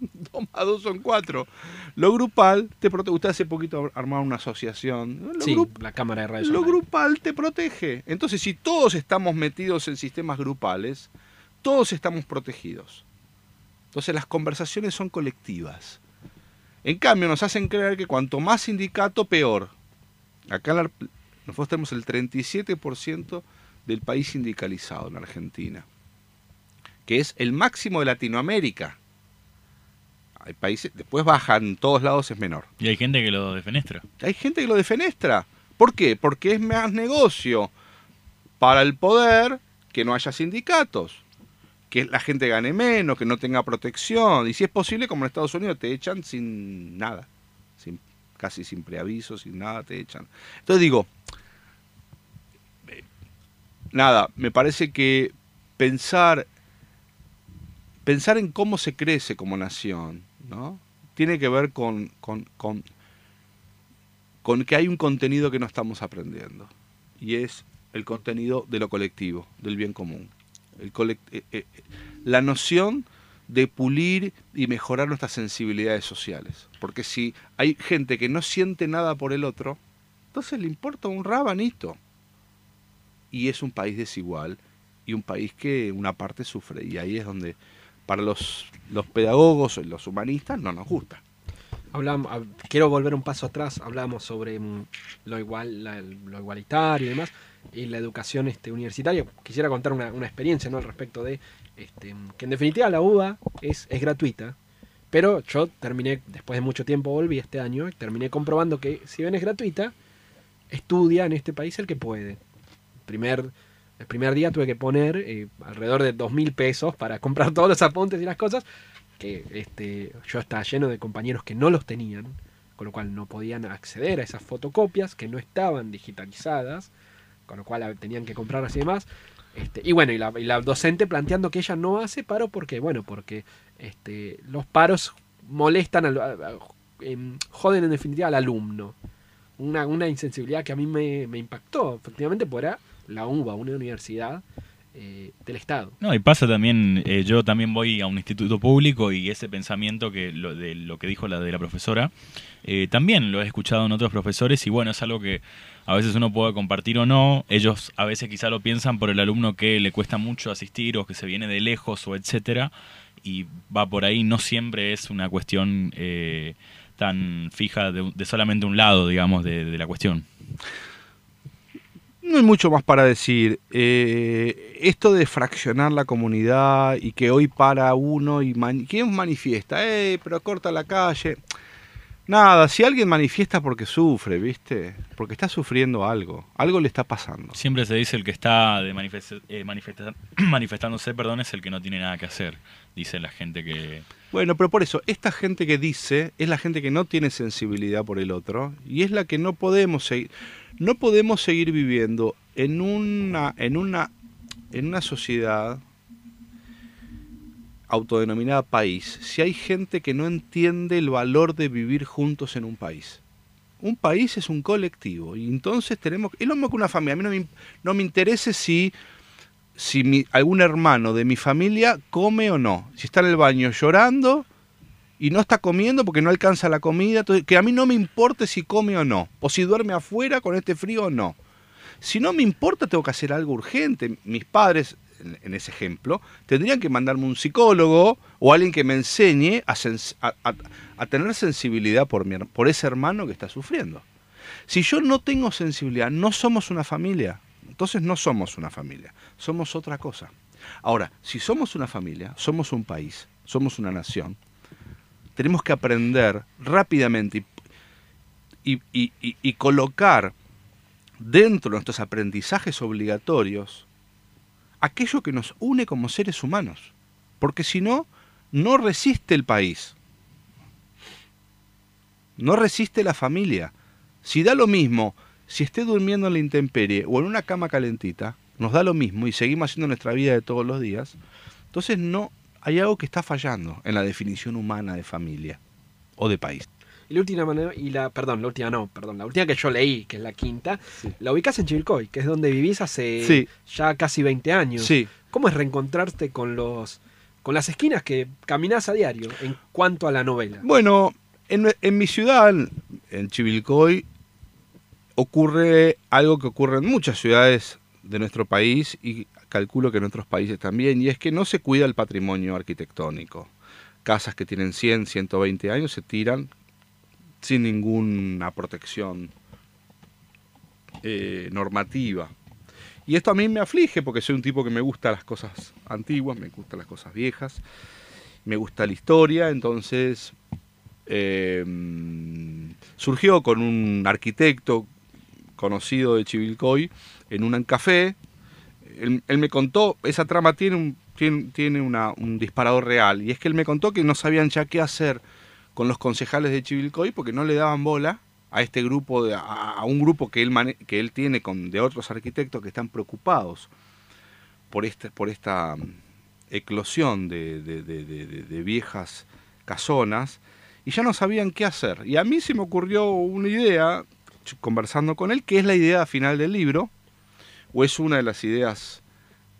Dos más dos son cuatro. Lo grupal te protege. Usted hace poquito armaron una asociación. Lo Sí, la Cámara de Radio lo Online. grupal te protege. Entonces, si todos estamos metidos en sistemas grupales, todos estamos protegidos. Entonces, las conversaciones son colectivas. En cambio, nos hacen creer que cuanto más sindicato, peor. Acá la- nosotros tenemos el 37% del país sindicalizado en Argentina, que es el máximo de Latinoamérica. Hay países, después bajan en todos lados, es menor. Y hay gente que lo defenestra. Hay gente que lo defenestra. ¿Por qué? Porque es más negocio para el poder que no haya sindicatos, que la gente gane menos, que no tenga protección. Y si es posible, como en Estados Unidos, te echan sin nada, sin, casi sin preaviso, sin nada, te echan. Entonces digo, nada, me parece que pensar, pensar en cómo se crece como nación, ¿no? Tiene que ver con, con, con, con que hay un contenido que no estamos aprendiendo. Y es el contenido de lo colectivo, del bien común. Eh, eh, la noción de pulir y mejorar nuestras sensibilidades sociales. Porque si hay gente que no siente nada por el otro, entonces le importa un rabanito. Y es un país desigual y un país que una parte sufre. Y ahí es donde para los, los pedagogos, los humanistas, no nos gusta. Hablamos, hab- quiero volver un paso atrás. Hablamos sobre mm, lo igual, lo igualitario y demás, y la educación este, universitaria. Quisiera contar una, una experiencia ¿no? al respecto de este, que en definitiva la UBA es, es gratuita. Pero yo terminé, después de mucho tiempo volví este año, y terminé comprobando que si bien es gratuita, estudia en este país el que puede. Primer, el primer día tuve que poner eh, alrededor de dos mil pesos para comprar todos los apuntes y las cosas, que este, yo estaba lleno de compañeros que no los tenían, con lo cual no podían acceder a esas fotocopias que no estaban digitalizadas, con lo cual tenían que comprar así y demás. Este, y bueno, y la, y la docente planteando que ella no hace paro porque, bueno, porque este, los paros molestan, al, joden en definitiva al alumno. Una, una insensibilidad que a mí me, me impactó, efectivamente, por era la UBA, una universidad eh, del Estado. No, y pasa también, eh, yo también voy a un instituto público y ese pensamiento que lo, de lo que dijo la de la profesora, eh, también lo he escuchado en otros profesores y bueno, es algo que a veces uno puede compartir o no. Ellos a veces quizá lo piensan por el alumno que le cuesta mucho asistir o que se viene de lejos o etcétera y va por ahí. No siempre es una cuestión eh, tan fija de, de solamente un lado, digamos, de, de la cuestión. No hay mucho más para decir. Eh, esto de fraccionar la comunidad y que hoy para uno y man- ¿quién manifiesta? Eh, pero corta la calle. Nada, si alguien manifiesta porque sufre, ¿viste? Porque está sufriendo algo, algo le está pasando. Siempre se dice el que está de manifest- eh, manifesta- manifestándose, perdón, es el que no tiene nada que hacer. Dice la gente que... Bueno, pero por eso, esta gente que dice es la gente que no tiene sensibilidad por el otro y es la que no podemos seguir, no podemos seguir viviendo en una, en una, en una sociedad autodenominada país si hay gente que no entiende el valor de vivir juntos en un país. Un país es un colectivo y entonces tenemos, es lo mismo que una familia. A mí no me, no me interesa si si mi, algún hermano de mi familia come o no. Si está en el baño llorando y no está comiendo porque no alcanza la comida. que a mí no me importe si come o no. O si duerme afuera con este frío o no. Si no me importa, tengo que hacer algo urgente. Mis padres, en, ese ejemplo, tendrían que mandarme un psicólogo o alguien que me enseñe a, a- tener sensibilidad por, mi por ese hermano que está sufriendo. Si yo no tengo sensibilidad, no somos una familia. Entonces no somos una familia, somos otra cosa. Ahora, si somos una familia, somos un país, somos una nación, tenemos que aprender rápidamente y, colocar dentro de nuestros aprendizajes obligatorios aquello que nos une como seres humanos. Porque si no, no resiste el país. No resiste la familia. Si da lo mismo, si esté durmiendo en la intemperie o en una cama calentita, nos da lo mismo y seguimos haciendo nuestra vida de todos los días, entonces no hay algo que está fallando en la definición humana de familia o de país. Y la última manera, y la, perdón, la última no, perdón, la última que yo leí, que es la quinta, la ubicás en Chivilcoy, que es donde vivís hace Sí. ya casi 20 años. Sí. ¿Cómo es reencontrarte con los con las esquinas que caminás a diario en cuanto a la novela? Bueno, en, en mi ciudad, en, en Chivilcoy, ocurre algo que ocurre en muchas ciudades de nuestro país y calculo que en otros países también, y es que no se cuida el patrimonio arquitectónico. Casas que tienen 100, 120 años se tiran sin ninguna protección eh, normativa. Y esto a mí me aflige porque soy un tipo que me gusta las cosas antiguas, me gustan las cosas viejas, me gusta la historia, entonces eh, surgió con un arquitecto conocido de Chivilcoy en un café él, me contó, esa trama tiene un, tiene, un disparador real, y es que él me contó que no sabían ya qué hacer con los concejales de Chivilcoy porque no le daban bola a este grupo, a, un grupo que él, que él tiene con, de otros arquitectos que están preocupados por, este, por esta mm, eclosión de, de- de- viejas casonas y ya no sabían qué hacer. Y a mí se me ocurrió una idea, conversando con él, que es la idea final del libro, o es una de las ideas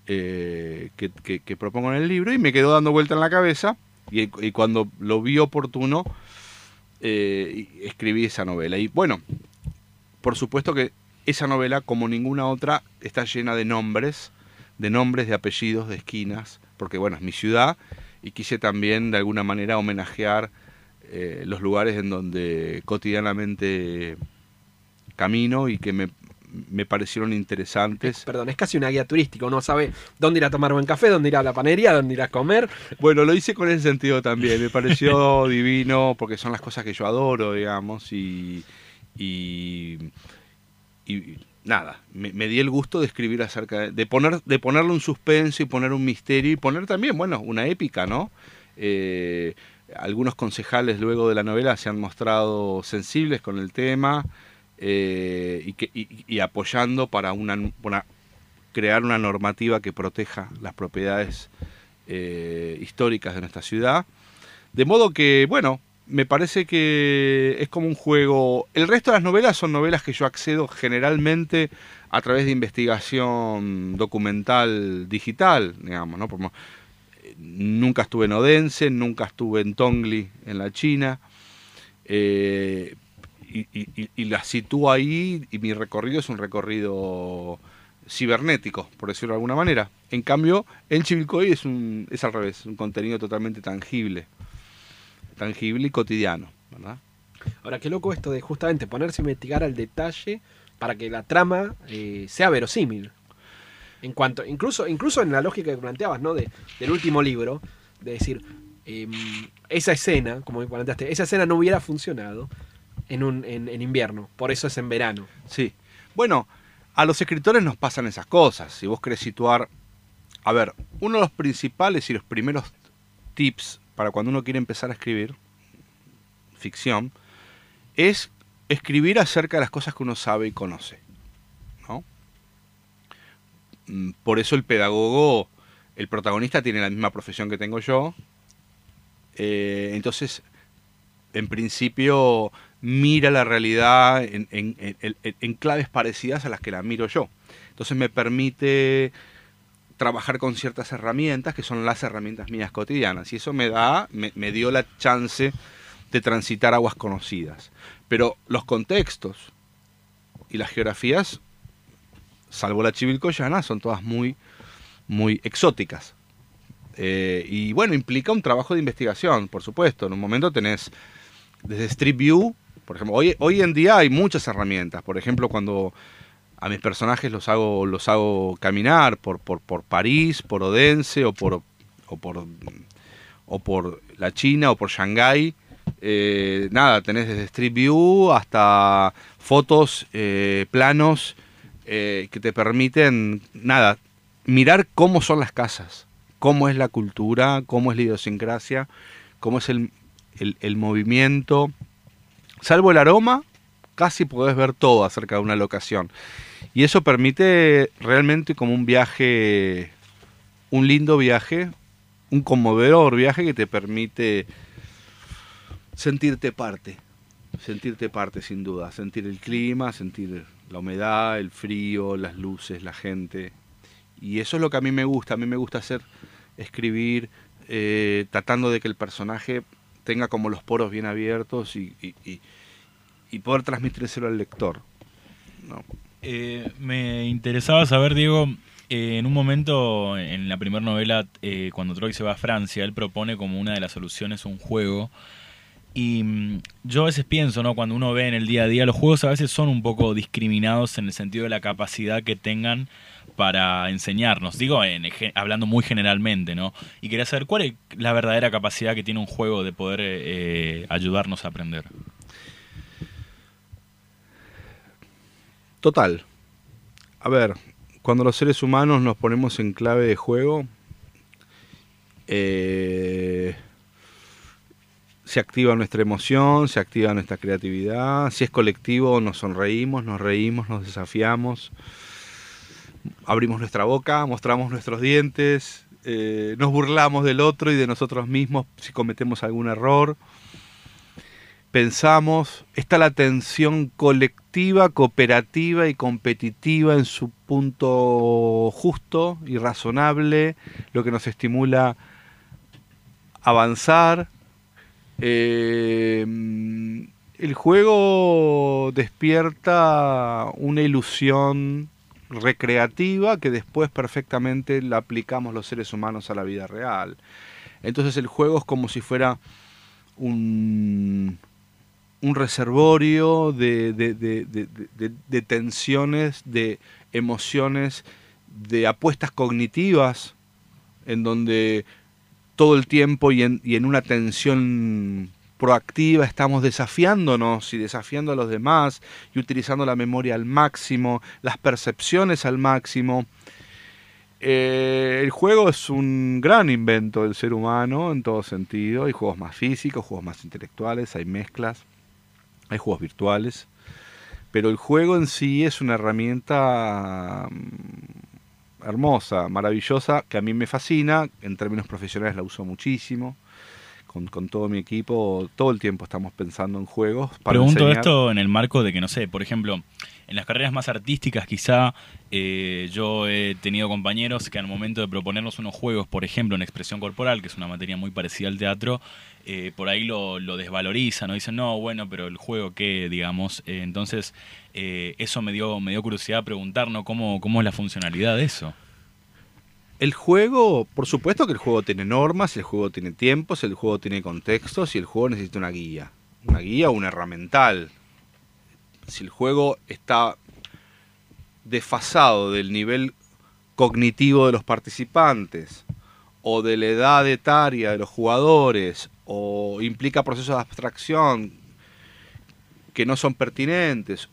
eh, que, propongo en el libro, y me quedó dando vuelta en la cabeza, y, cuando lo vi oportuno, eh, escribí esa novela. Y bueno, por supuesto que esa novela, como ninguna otra, está llena de nombres, de nombres, de apellidos, de esquinas, porque bueno, es mi ciudad, y quise también de alguna manera homenajear eh, los lugares en donde cotidianamente camino y que me, me parecieron interesantes. Perdón, es casi una guía turística. Uno sabe dónde ir a tomar buen café, dónde ir a la panería, dónde ir a comer. Bueno, lo hice con ese sentido también. Me pareció divino porque son las cosas que yo adoro, digamos, y, y, y nada, me, me di el gusto de escribir acerca de, de poner, de ponerle un suspenso y poner un misterio y poner también, bueno, una épica, ¿no? Eh, algunos concejales luego de la novela se han mostrado sensibles con el tema eh, y, apoyando para una, una- crear una normativa que proteja las propiedades eh, históricas de nuestra ciudad. De modo que, bueno, me parece que es como un juego. El resto de las novelas son novelas que yo accedo generalmente a través de investigación documental digital, digamos, ¿no? Eh, nunca estuve en Odense, nunca estuve en Tongli, en la China. Y, y- y- las sitúo ahí y mi recorrido es un recorrido cibernético, por decirlo de alguna manera. En cambio, en Chivilcoy es, un, es al revés, un contenido totalmente tangible, tangible y cotidiano, ¿verdad? Ahora, qué loco esto de justamente ponerse a investigar al detalle para que la trama eh, sea verosímil. En cuanto, incluso, incluso en la lógica que planteabas, ¿no? De, del último libro, de decir, em, esa escena, como planteaste, esa escena no hubiera funcionado en, un, en, en invierno, por eso es en verano. Sí. Bueno, a los escritores nos pasan esas cosas. Si vos querés situar... A ver, uno de los principales y los primeros tips para cuando uno quiere empezar a escribir ficción es escribir acerca de las cosas que uno sabe y conoce. ¿no? Mm, Por eso el pedagogo, el protagonista tiene la misma profesión que tengo yo. Eh, entonces, en principio, mira la realidad en, en- claves parecidas a las que la miro yo. Entonces me permite trabajar con ciertas herramientas que son las herramientas mías cotidianas. Y eso me da, me, me dio la chance de transitar aguas conocidas. Pero los contextos y las geografías, salvo la chivilcoyana, son todas muy, muy exóticas. Eh, y bueno, implica un trabajo de investigación, por supuesto. En un momento tenés desde Street View, por ejemplo, hoy, hoy en día hay muchas herramientas. Por ejemplo, cuando a mis personajes los hago, los hago caminar por, por, por París, por Odense o por, o por o por la China o por Shanghái. Eh, nada, tenés desde Street View hasta fotos, eh, planos eh, que te permiten, nada, mirar cómo son las casas, cómo es la cultura, cómo es la idiosincrasia, cómo es el, el- el movimiento. Salvo el aroma, casi podés ver todo acerca de una locación. Y eso permite realmente como un viaje, un lindo viaje, un conmovedor viaje que te permite sentirte parte, sentirte parte sin duda, sentir el clima, sentir la humedad, el frío, las luces, la gente. Y eso es lo que a mí me gusta, a mí me gusta hacer, escribir, eh, tratando de que el personaje tenga como los poros bien abiertos y, y poder transmitírselo al lector. ¿no? Eh, me interesaba saber, Diego, eh, en un momento en la primera novela, eh, cuando Troy se va a Francia, él propone como una de las soluciones un juego. Y mm, yo a veces pienso, ¿no? Cuando uno ve en el día a día, los juegos a veces son un poco discriminados en el sentido de la capacidad que tengan para enseñarnos. Digo, en, hablando muy generalmente, ¿no? Y quería saber cuál es la verdadera capacidad que tiene un juego de poder eh, eh, ayudarnos a aprender. Total. A ver, Cuando los seres humanos nos ponemos en clave de juego, eh, se activa nuestra emoción, se activa nuestra creatividad. Si es colectivo, nos sonreímos, nos reímos, nos desafiamos, abrimos nuestra boca, mostramos nuestros dientes, eh, nos burlamos del otro y de nosotros mismos si cometemos algún error. Pensamos, está la tensión colectiva, cooperativa y competitiva en su punto justo y razonable, lo que nos estimula avanzar. Eh, el juego despierta una ilusión recreativa que después perfectamente la aplicamos los seres humanos a la vida real. Entonces el juego es como si fuera un, un reservorio de, de- de- de- tensiones, de emociones, de apuestas cognitivas, en donde todo el tiempo y en, y en una tensión proactiva estamos desafiándonos y desafiando a los demás y utilizando la memoria al máximo, las percepciones al máximo. Eh, el juego es un gran invento del ser humano en todo sentido. Hay juegos más físicos, juegos más intelectuales, hay mezclas, hay juegos virtuales. Pero el juego en sí es una herramienta mm, hermosa, maravillosa, que a mí me fascina. En términos profesionales la uso muchísimo. Con, con todo mi equipo, todo el tiempo estamos pensando en juegos. Para Pregunto enseñar. esto en el marco de que, no sé, por ejemplo, en las carreras más artísticas quizá eh, yo he tenido compañeros que al momento de proponernos unos juegos, por ejemplo, en expresión corporal, que es una materia muy parecida al teatro, eh, por ahí lo, lo desvalorizan, ¿no? Dicen, no, bueno, pero el juego qué, digamos. Eh, entonces, eh, eso me dio, me dio curiosidad preguntar, ¿no? ¿Cómo, ¿Cómo es la funcionalidad de eso? El juego, por supuesto que el juego tiene normas, el juego tiene tiempos, el juego tiene contextos y el juego necesita una guía. Una guía o una herramental. Si el juego está desfasado del nivel cognitivo de los participantes o de la edad etaria de los jugadores o implica procesos de abstracción que no son pertinentes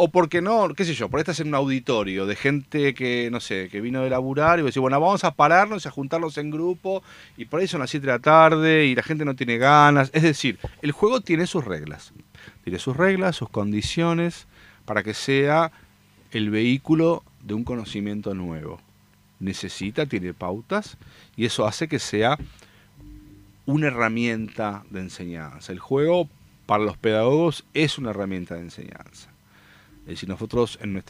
o porque no, qué sé yo, por ahí estás en un auditorio de gente que, no sé, que vino de laburar y decís, bueno, vamos a pararnos y a juntarnos en grupo y por ahí son las 7 de la tarde y la gente no tiene ganas. Es decir, el juego tiene sus reglas. Tiene sus reglas, sus condiciones para que sea el vehículo de un conocimiento nuevo. Necesita, tiene pautas y eso hace que sea una herramienta de enseñanza. El juego para los pedagogos es una herramienta de enseñanza. Es decir, nosotros en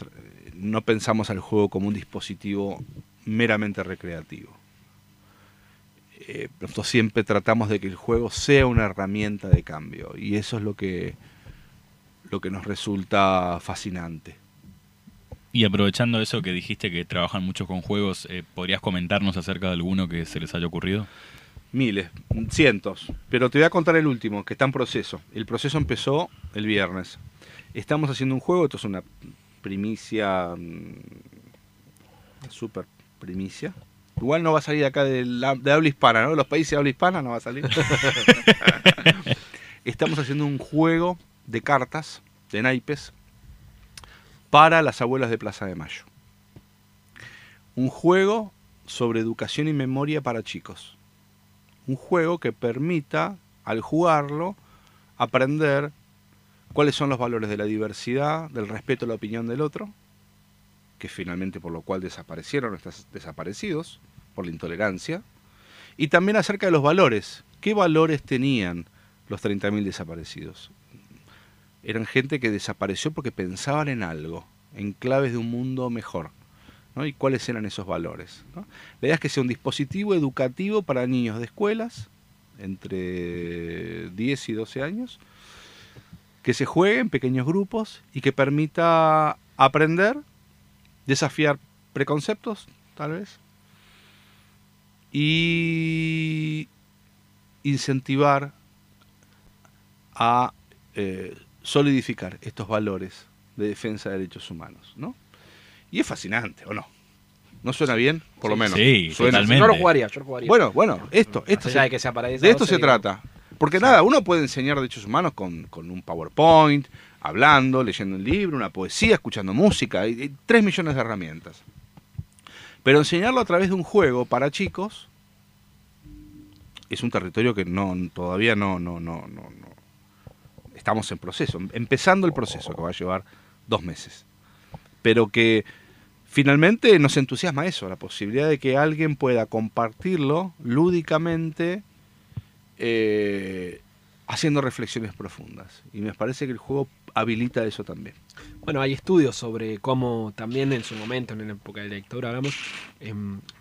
no pensamos al juego como un dispositivo meramente recreativo. Eh, nosotros siempre tratamos de que el juego sea una herramienta de cambio y eso es lo que, lo que nos resulta fascinante. Y aprovechando eso que dijiste que trabajan mucho con juegos, eh, ¿podrías comentarnos acerca de alguno que se les haya ocurrido? Miles, cientos. Pero te voy a contar el último, que está en proceso. El proceso empezó el viernes. Estamos haciendo un juego, esto es una primicia, mm, una super primicia. Igual no va a salir acá de, la- de habla hispana, ¿no? De los países de habla hispana no va a salir. Estamos haciendo un juego de cartas, de naipes, para las abuelas de Plaza de Mayo. Un juego sobre educación y memoria para chicos un juego que permita, al jugarlo, aprender cuáles son los valores de la diversidad, del respeto a la opinión del otro, que finalmente por lo cual desaparecieron, están desaparecidos, por la intolerancia, y también acerca de los valores. ¿Qué valores tenían los 30.000 desaparecidos? Eran gente que desapareció porque pensaban en algo, en claves de un mundo mejor. ¿no? y cuáles eran esos valores. La idea es que sea un dispositivo educativo para niños de escuelas entre 10 y 12 años, que se juegue en pequeños grupos y que permita aprender, desafiar preconceptos, tal vez, y incentivar a eh, solidificar estos valores de defensa de derechos humanos, ¿no? Y es fascinante, ¿o no? ¿No suena bien? Por lo menos. sí, Suena. totalmente. Yo lo jugaría, yo lo jugaría. Bueno, bueno, esto, Más esto allá se- de que se aparezca de esto se sea, trata. Porque nada, uno puede enseñar derechos humanos con, con un PowerPoint, hablando, leyendo un libro, una poesía, escuchando música, hay, hay tres millones de herramientas. Pero enseñarlo a través de un juego para chicos es un territorio que no todavía no, no, no, no, no. Estamos en proceso, empezando el proceso que va a llevar dos meses. Pero que finalmente nos entusiasma eso, la posibilidad de que alguien pueda compartirlo lúdicamente eh, haciendo reflexiones profundas. Y me parece que el juego habilita eso también. Bueno, hay estudios sobre cómo también en su momento, en la época de la dictadura, hablamos,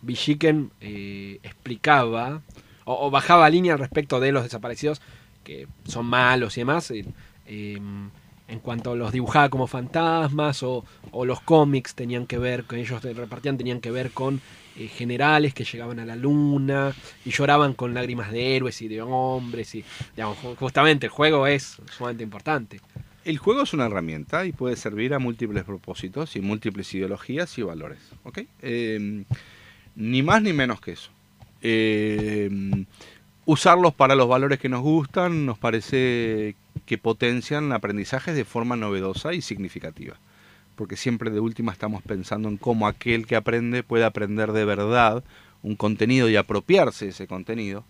Villiquen eh, explicaba o, o bajaba línea respecto de los desaparecidos, que son malos y demás, eh, en cuanto los dibujaba como fantasmas o, los cómics tenían que ver, que ellos repartían, tenían que ver con eh, generales que llegaban a la luna y lloraban con lágrimas de héroes y de hombres y justamente el juego es sumamente importante. El juego es una herramienta y puede servir a múltiples propósitos y múltiples ideologías y valores. ¿ok? Eh, ni más ni menos que eso. Eh, usarlos para los valores que nos gustan nos parece que potencian aprendizajes de forma novedosa y significativa. Porque siempre de última estamos pensando en cómo aquel que aprende puede aprender de verdad un contenido y apropiarse de ese contenido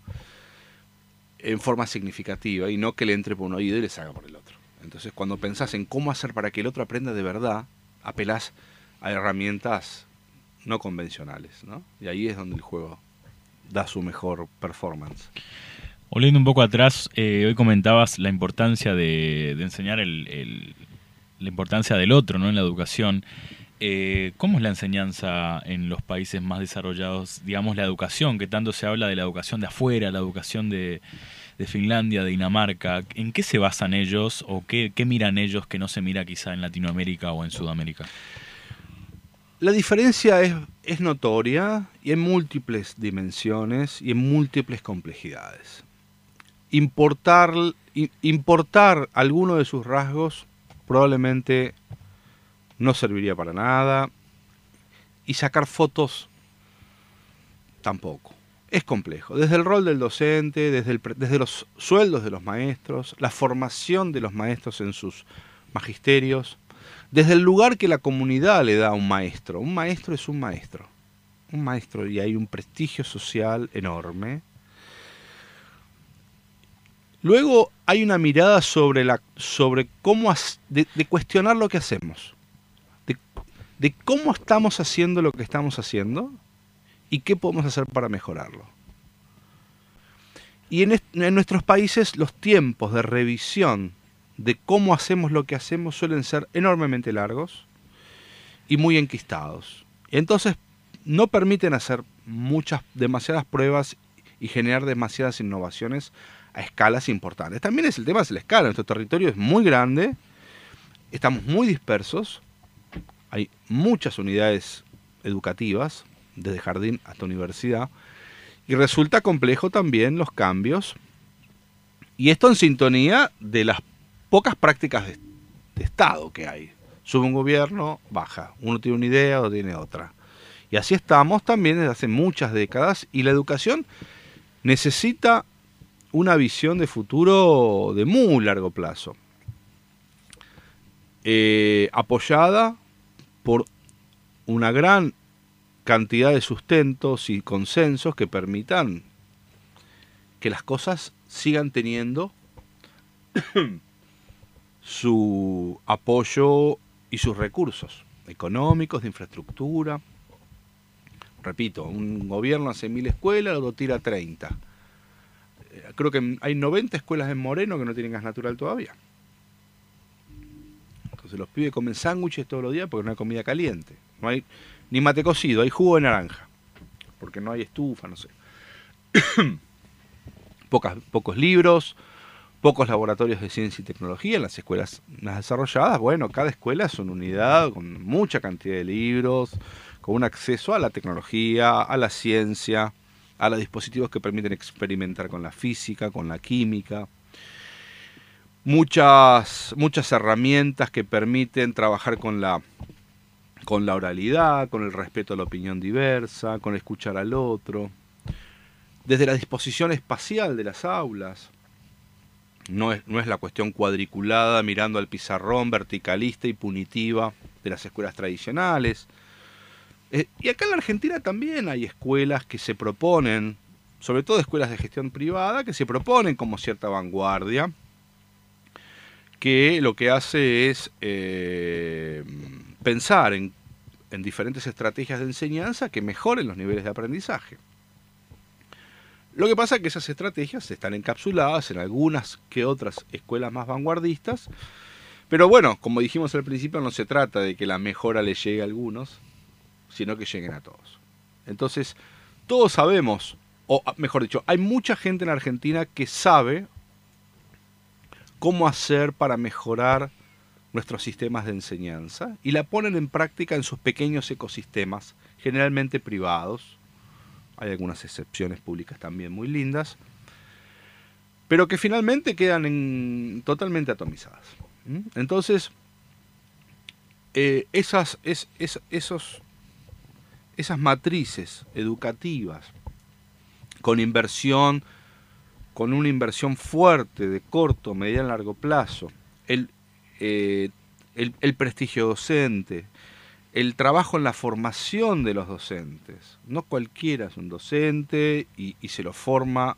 en forma significativa y no que le entre por un oído y le salga por el otro. Entonces, cuando pensás en cómo hacer para que el otro aprenda de verdad, apelás a herramientas no convencionales, ¿no? Y ahí es donde el juego da su mejor performance. Volviendo un poco atrás, eh, hoy comentabas la importancia de, de enseñar el, el- la importancia del otro ¿no? en la educación. Eh, ¿Cómo es la enseñanza en los países más desarrollados? Digamos, la educación, que tanto se habla de la educación de afuera, la educación de, Finlandia, de Dinamarca. ¿En qué se basan ellos o qué miran ellos que no se mira quizá en Latinoamérica o en Sudamérica? La diferencia es, es notoria y en múltiples dimensiones y en múltiples complejidades. Importar, importar alguno de sus rasgos probablemente no serviría para nada y sacar fotos tampoco. Es complejo. Desde el rol del docente, desde, desde los sueldos de los maestros, la formación de los maestros en sus magisterios, desde el lugar que la comunidad le da a un maestro. Un maestro es un maestro. Un maestro y hay un prestigio social enorme. Luego hay una mirada sobre, la, sobre cómo de, de cuestionar lo que hacemos, de, cómo estamos haciendo lo que estamos haciendo y qué podemos hacer para mejorarlo. Y en nuestros países los tiempos de revisión de cómo hacemos lo que hacemos suelen ser enormemente largos y muy enquistados. Entonces no permiten hacer muchas, demasiadas pruebas y generar demasiadas innovaciones a escalas importantes. También es el tema de la escala. Nuestro territorio es muy grande, estamos muy dispersos, hay muchas unidades educativas, desde jardín hasta universidad, y resulta complejo también los cambios. Y esto en sintonía de las pocas prácticas de, Estado que hay. Sube un gobierno, baja. Uno tiene una idea o tiene otra. Y así estamos también desde hace muchas décadas. Y la educación necesita una visión de futuro de muy largo plazo. Eh, apoyada por una gran cantidad de sustentos y consensos que permitan que las cosas sigan teniendo su apoyo y sus recursos económicos, de infraestructura. Repito, un gobierno hace mil escuelas, otro tira 30. Eh, Creo que hay 90 escuelas en Moreno que no tienen gas natural todavía. Entonces los pibes comen sándwiches todos los días porque no hay comida caliente. No hay ni mate cocido, hay jugo de naranja. Porque no hay estufa, no sé. Pocas, pocos libros, pocos laboratorios de ciencia y tecnología en las escuelas más desarrolladas. Bueno, cada escuela es una unidad con mucha cantidad de libros, con un acceso a la tecnología, a la ciencia, a los dispositivos que permiten experimentar con la física, con la química. Muchas, muchas herramientas que permiten trabajar con la, con la oralidad, con el respeto a la opinión diversa, con escuchar al otro. Desde la disposición espacial de las aulas, No es, no es la cuestión cuadriculada mirando al pizarrón, verticalista y punitiva de las escuelas tradicionales. Eh, y acá en la Argentina también hay escuelas que se proponen, sobre todo escuelas de gestión privada, que se proponen como cierta vanguardia, que lo que hace es eh, pensar en, en diferentes estrategias de enseñanza que mejoren los niveles de aprendizaje. Lo que pasa es que esas estrategias están encapsuladas en algunas que otras escuelas más vanguardistas, pero bueno, como dijimos al principio, no se trata de que la mejora le llegue a algunos, sino que lleguen a todos. Entonces, todos sabemos, o mejor dicho, hay mucha gente en Argentina que sabe cómo hacer para mejorar nuestros sistemas de enseñanza y la ponen en práctica en sus pequeños ecosistemas, generalmente privados. Hay algunas excepciones públicas también muy lindas, pero que finalmente quedan en- totalmente atomizadas. Entonces, eh, esas, es- es- esos, esas matrices educativas con inversión, con una inversión fuerte de corto, mediano, largo plazo, el, eh, el, el prestigio docente, el trabajo en la formación de los docentes. No cualquiera es un docente y, se lo forma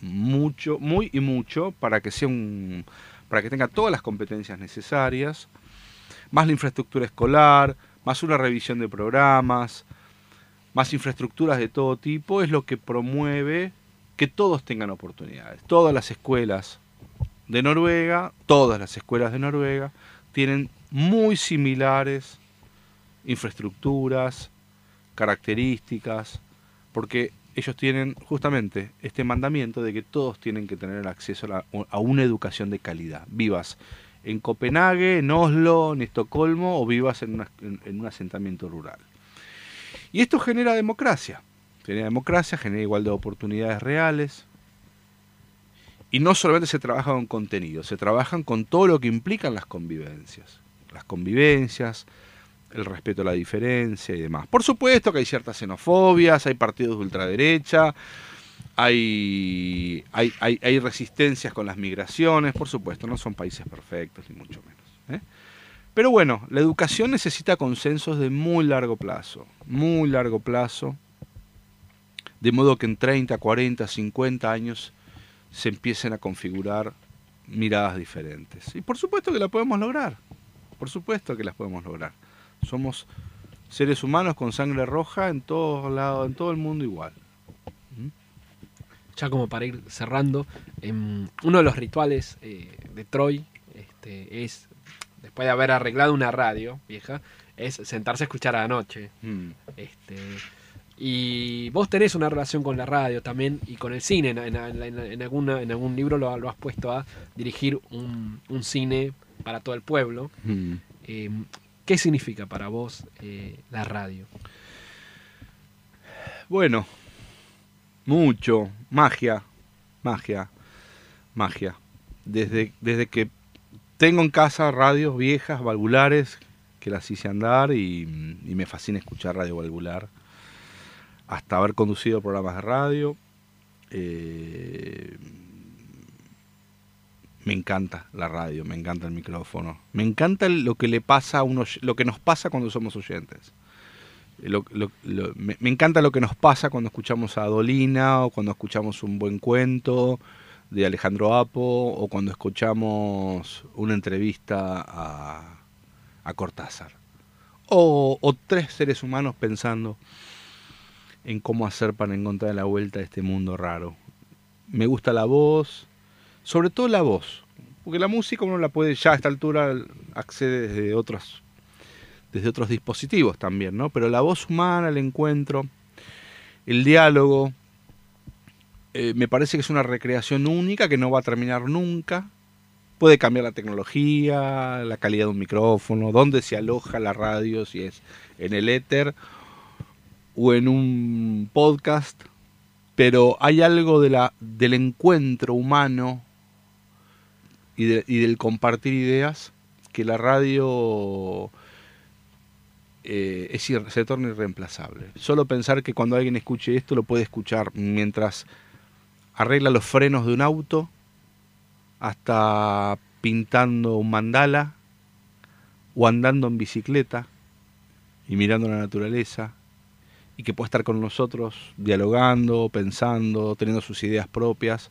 mucho, muy y mucho para que sea un, para que tenga todas las competencias necesarias, más la infraestructura escolar, más una revisión de programas, más infraestructuras de todo tipo, es lo que promueve que todos tengan oportunidades. Todas las escuelas de Noruega, todas las escuelas de Noruega tienen muy similares infraestructuras, características, porque ellos tienen justamente este mandamiento de que todos tienen que tener acceso a, la- una educación de calidad. Vivas en Copenhague, en Oslo, en Estocolmo o vivas en un asentamiento rural. Y esto genera democracia. Genera democracia, genera igualdad de oportunidades reales. Y no solamente se trabaja con contenido, se trabajan con todo lo que implican las convivencias. Las convivencias, el respeto a la diferencia y demás. Por supuesto que hay ciertas xenofobias, hay partidos de ultraderecha, hay, hay, hay, resistencias con las migraciones, por supuesto, no son países perfectos, ni mucho menos. ¿eh? Pero bueno, la educación necesita consensos de muy largo plazo, muy largo plazo, de modo que en 30, 40, 50 años se empiecen a configurar miradas diferentes. Y por supuesto que la podemos lograr, por supuesto que las podemos lograr. Somos seres humanos con sangre roja en todos lados, en todo el mundo igual. ya como para ir cerrando, em, uno de los rituales eh, de Troy este, es, después de haber arreglado una radio vieja, es sentarse a escuchar a la noche. Mm. Este, y vos tenés una relación con la radio también y con el cine. En, en- en- en alguna, en algún libro lo, lo has puesto a dirigir un, un cine para todo el pueblo. Mm. Em, ¿Qué significa para vos eh, la radio? Bueno, mucho, magia, magia, magia. Desde, desde que tengo en casa radios viejas, valvulares, que las hice andar y, me fascina escuchar radio valvular, hasta haber conducido programas de radio. eh, me encanta la radio, me encanta el micrófono, me encanta lo que le pasa a uno, lo que nos pasa cuando somos oyentes. Me, encanta lo que nos pasa cuando escuchamos a Dolina o cuando escuchamos un buen cuento de Alejandro Apo o cuando escuchamos una entrevista a, a Cortázar. O, o tres seres humanos pensando en cómo hacer para encontrar la vuelta a este mundo raro. Me gusta la voz, sobre todo la voz, porque la música uno la puede, ya a esta altura accede desde otros desde otros dispositivos también, ¿no? Pero la voz humana, el encuentro, el diálogo, eh, me parece que es una recreación única que no va a terminar nunca. Puede cambiar la tecnología, la calidad de un micrófono, dónde se aloja la radio, si es en el éter o en un podcast, pero hay algo de la, del encuentro humano y, de- y del compartir ideas que la radio eh, es se torna irreemplazable. Solo pensar que cuando alguien escuche esto lo puede escuchar mientras arregla los frenos de un auto hasta pintando un mandala o andando en bicicleta y mirando la naturaleza y que puede estar con nosotros dialogando, pensando, teniendo sus ideas propias.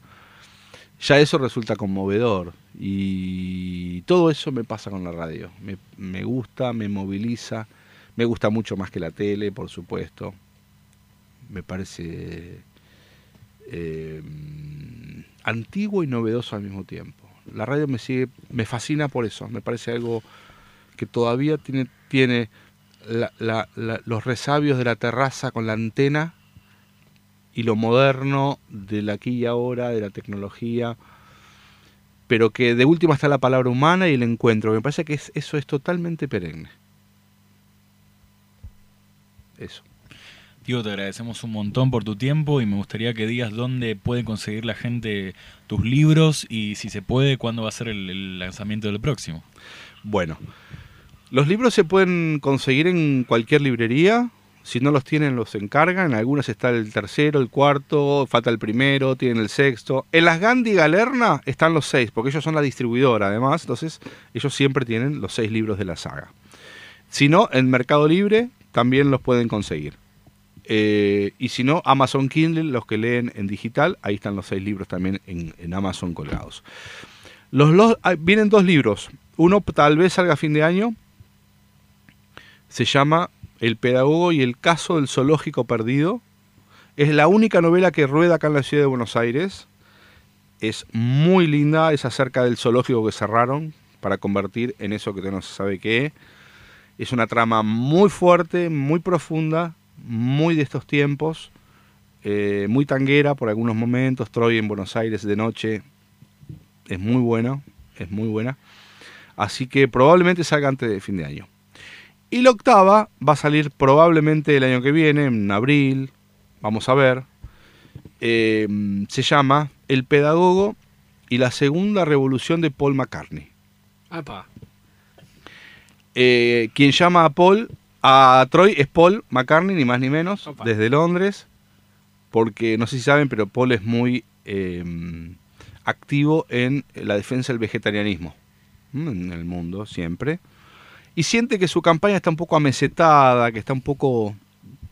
Ya eso resulta conmovedor y todo eso me pasa con la radio. Me, me gusta, me moviliza, me gusta mucho más que la tele, por supuesto. Me parece eh, antiguo y novedoso al mismo tiempo. La radio me sigue, me fascina por eso. Me parece algo que todavía tiene, tiene la- la- la- los resabios de la terraza con la antena y lo moderno del aquí y ahora, de la tecnología, pero que de última está la palabra humana y el encuentro. Me parece que es- eso es totalmente perenne. Eso. Diego, te agradecemos un montón por tu tiempo y me gustaría que digas dónde puede conseguir la gente tus libros y si se puede, cuándo va a ser el, el lanzamiento del próximo. Bueno, los libros se pueden conseguir en cualquier librería. Si no los tienen, los encargan. En algunas está el tercero, el cuarto, falta el primero, tienen el sexto. En las Gandhi Galerna están los seis, porque ellos son la distribuidora además. Entonces, ellos siempre tienen los seis libros de la saga. Si no, en Mercado Libre también los pueden conseguir. Eh, y si no, Amazon Kindle, los que leen en digital, ahí están los seis libros también en, Amazon colgados. Los, los- ah, vienen dos libros. Uno tal vez salga a fin de año. Se llama El pedagogo y el caso del zoológico perdido. Es la única novela que rueda acá en la ciudad de Buenos Aires. Es muy linda, es acerca del zoológico que cerraron para convertir en eso que no se sabe qué es. Una trama muy fuerte, muy profunda, muy de estos tiempos, eh, muy tanguera por algunos momentos. Troy en Buenos Aires de noche es muy buena, es muy buena. Así que probablemente salga antes de fin de año. Y la octava va a salir probablemente el año que viene, en abril, vamos a ver. Eh, se llama El pedagogo y la segunda revolución de Paul McCartney. Apa. Eh, quien llama a Paul, a Troy es Paul McCartney, ni más ni menos, Opa. desde Londres, porque no sé si saben, pero Paul es muy eh, activo en la defensa del vegetarianismo ¿m? en el mundo, siempre. Y siente que su campaña está un poco amesetada, que está un poco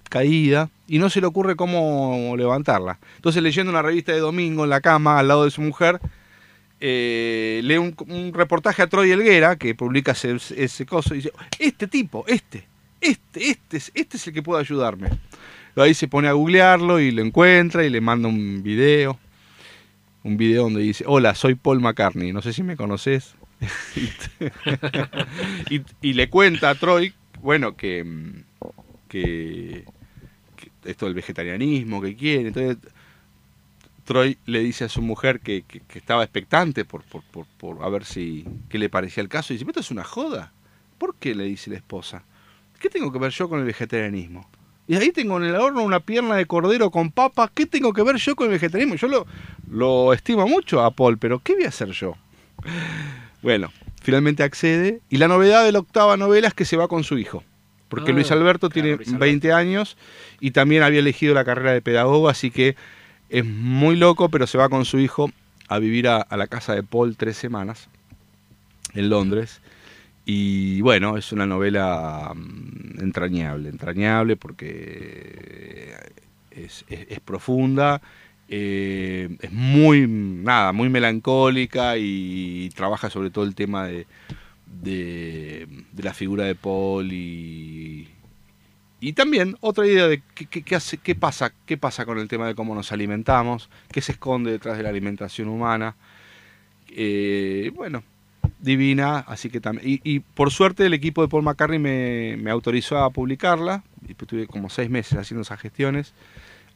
caída, y no se le ocurre cómo levantarla. Entonces, leyendo una revista de domingo en la cama, al lado de su mujer, eh, lee un, reportaje a Troy Helguera, que publica ese, ese coso, y dice, este tipo, este, este, este, es- este es el que puede ayudarme. Ahí se pone a googlearlo y lo encuentra y le manda un video. Un video donde dice, hola, soy Paul McCartney, no sé si me conoces. Y, le cuenta a Troy, bueno, que, esto del vegetarianismo que quiere. Entonces Troy le dice a su mujer que, estaba expectante por, a ver si qué le parecía el caso. Y dice, ¿esto es una joda? ¿Por qué? le dice la esposa. ¿Qué tengo que ver yo con el vegetarianismo? Y ahí tengo en el horno una pierna de cordero con papa. ¿Qué tengo que ver yo con el vegetarianismo? Yo lo estimo mucho a Paul, pero ¿qué voy a hacer yo? Bueno, finalmente accede. Y la novedad de la octava novela es que se va con su hijo. Porque Ah, Luis Alberto claro, tiene Luis Alberto. 20 años y también había elegido la carrera de pedagogo, así que es muy loco, pero se va con su hijo a vivir a, a la casa de Paul tres semanas en Londres. Y bueno, es una novela mm, entrañable, entrañable porque es, es- es profunda, eh, es muy, nada, muy melancólica y trabaja sobre todo el tema de, de, la figura de Paul y, y también otra idea de qué, qué- qué hace, qué, pasa, qué pasa con el tema de cómo nos alimentamos, qué se esconde detrás de la alimentación humana. Eh, bueno, divina, así que también. Y, y por suerte el equipo de Paul McCartney me, me autorizó a publicarla, y pues tuve como seis meses haciendo esas gestiones,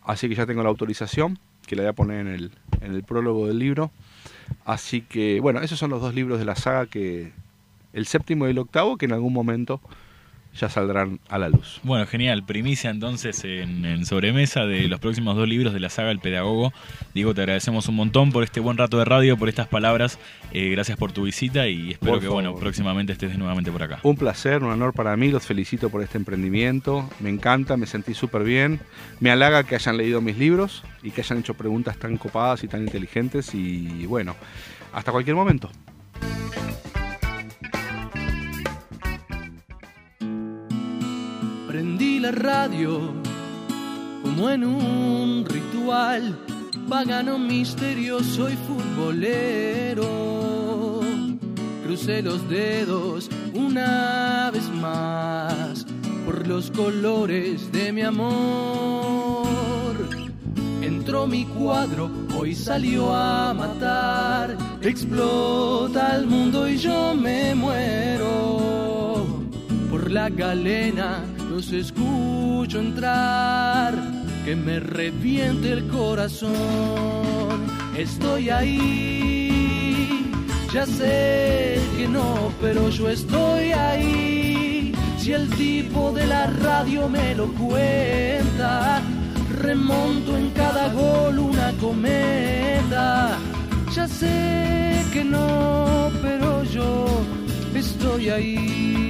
así que ya tengo la autorización, que la voy a poner en el, en el prólogo del libro. Así que, bueno, esos son los dos libros de la saga que. El séptimo y el octavo, que en algún momento ya saldrán a la luz. Bueno, genial. Primicia entonces en, en sobremesa de los próximos dos libros de la saga El Pedagogo. Diego, te agradecemos un montón por este buen rato de radio, por estas palabras. Eh, gracias por tu visita y espero Por que favor. bueno próximamente estés nuevamente por acá. Un placer, un honor para mí, los felicito por este emprendimiento, me encanta, me sentí súper bien, me halaga que hayan leído mis libros y que hayan hecho preguntas tan copadas y tan inteligentes y bueno, hasta cualquier momento. Prendí la radio como en un ritual pagano misterioso y futbolero. Crucé los dedos una vez más por los colores de mi amor. Entró mi cuadro, hoy salió a matar. Explota el mundo y yo me muero. Por la galena los escucho entrar, que me reviente el corazón. Estoy ahí, ya sé que no, pero yo estoy ahí. Si el tipo de la radio me lo cuenta, remonto en cada gol una cometa. Ya sé que no, pero yo estoy ahí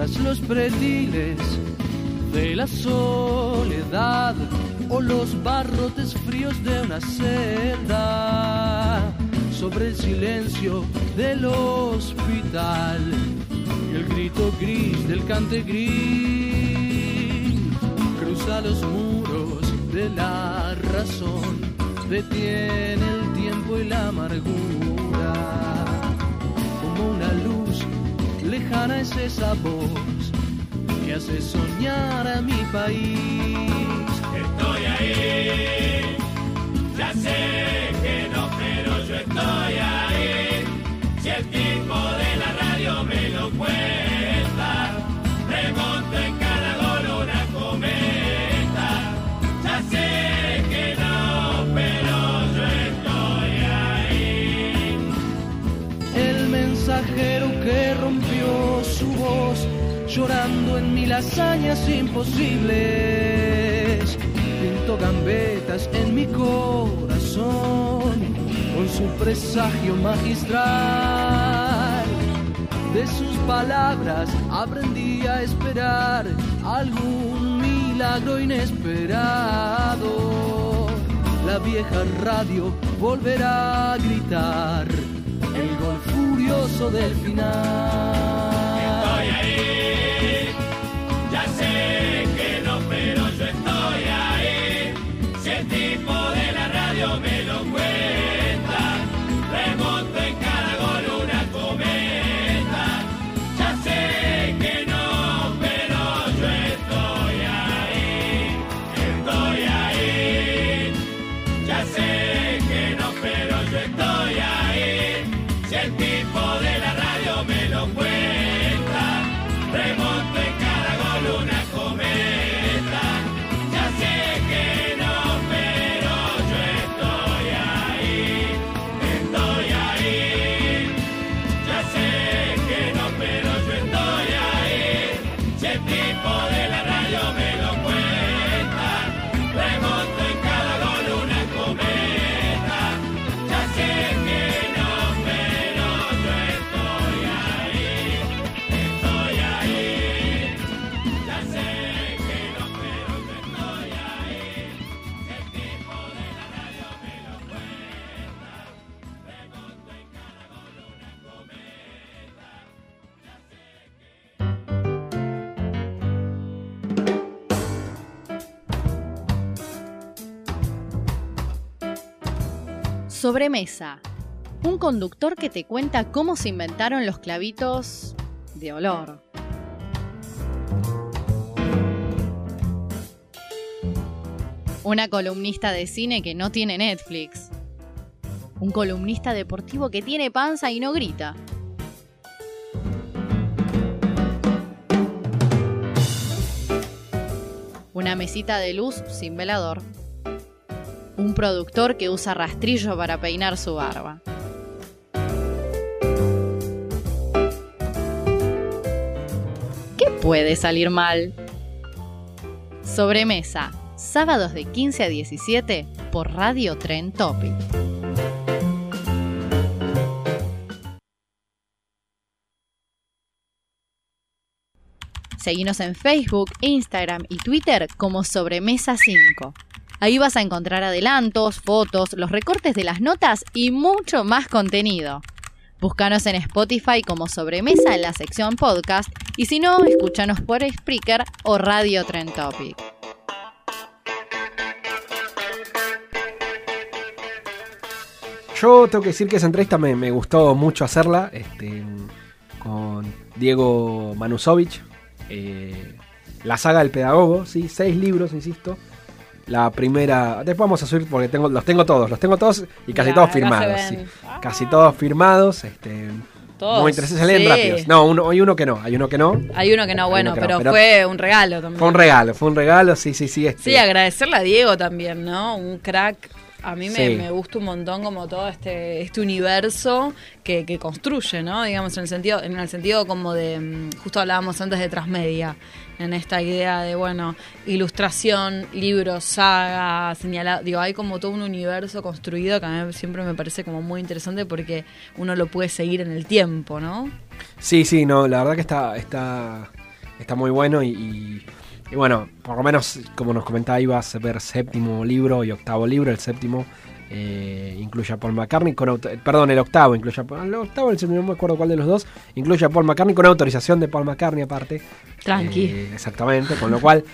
tras los pretiles de la soledad o los barrotes fríos de una celda sobre el silencio del hospital. Y el grito gris del cante gris cruza los muros de la razón. Detiene el tiempo y la amargura lejana es esa voz que hace soñar a mi país. Estoy ahí, ya sé que no, pero yo estoy ahí. Si el tipo de la radio me lo cuenta, llorando en mil hazañas imposibles. Pintó gambetas en mi corazón con su presagio magistral. De sus palabras aprendí a esperar algún milagro inesperado. La vieja radio volverá a gritar el gol furioso del final. Sobremesa. Un conductor que te cuenta cómo se inventaron los clavitos de olor. Una columnista de cine que no tiene Netflix. Un columnista deportivo que tiene panza y no grita. Una mesita de luz sin velador. Un productor que usa rastrillo para peinar su barba. puede salir mal. Sobremesa, sábados de 15 a 17 por Radio Tren Topic. Seguinos en Facebook, Instagram y Twitter como Sobremesa 5. Ahí vas a encontrar adelantos, fotos, los recortes de las notas y mucho más contenido. Búscanos en Spotify como Sobremesa en la sección podcast y si no, escúchanos por Spreaker o Radio Trend Topic. Yo tengo que decir que esa entrevista me, gustó mucho hacerla este, con Diego Manusovich. eh, la saga del pedagogo, ¿sí? seis libros, insisto. La primera, después vamos a subir porque tengo, los tengo todos, los tengo todos y casi todos firmados. sí. Casi todos firmados. Este, Todos, muy interesantes, sí. rápidos. No, uno, hay uno que no, hay uno que no. Hay uno que no, Hay bueno, no, pero- fue un regalo también. Fue un regalo, fue un regalo, sí, sí, sí. Este, Sí, agradecerle a Diego también, ¿no? Un crack. A mí me, Sí. me gusta un montón como todo este, este universo que, que construye, ¿no? Digamos, en el sentido, en el sentido como de, mm, justo hablábamos antes de transmedia, en esta idea de, bueno, ilustración, libros, saga, señalado, digo, hay como todo un universo construido que a mí siempre me parece como muy interesante porque uno lo puede seguir en el tiempo, ¿no? Sí, sí, no, la verdad que está, está, está muy bueno y, y- y bueno, por lo menos como nos comentaba iba a ver séptimo libro y octavo libro, el séptimo eh, incluye a Paul McCartney con perdón, el octavo incluye a Paul, el octavo, el séptimo, no me acuerdo cuál de los dos, incluye a Paul McCartney con autorización de Paul McCartney aparte. Tranqui. Eh, exactamente, con lo cual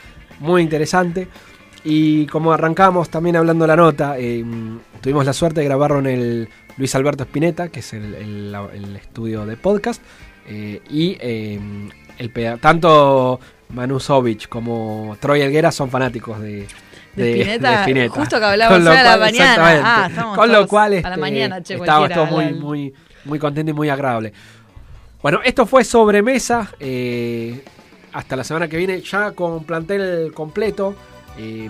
muy interesante. Y como arrancamos también hablando de la nota, eh, tuvimos la suerte de grabarlo en el Luis Alberto Spinetta, que es el, el- estudio de podcast. eh, y el tanto Manu Sovich como Troy Elguera son fanáticos de, De Spinetta, Spinetta. justo que hablábamos hoy a la cual, mañana. Ah, estamos Con lo todos cual a la este, mañana, che, estaba cualquiera, todo muy, muy, muy contento y muy agradable. Bueno, esto fue sobremesa. eh, hasta la semana que viene, ya con plantel completo. eh,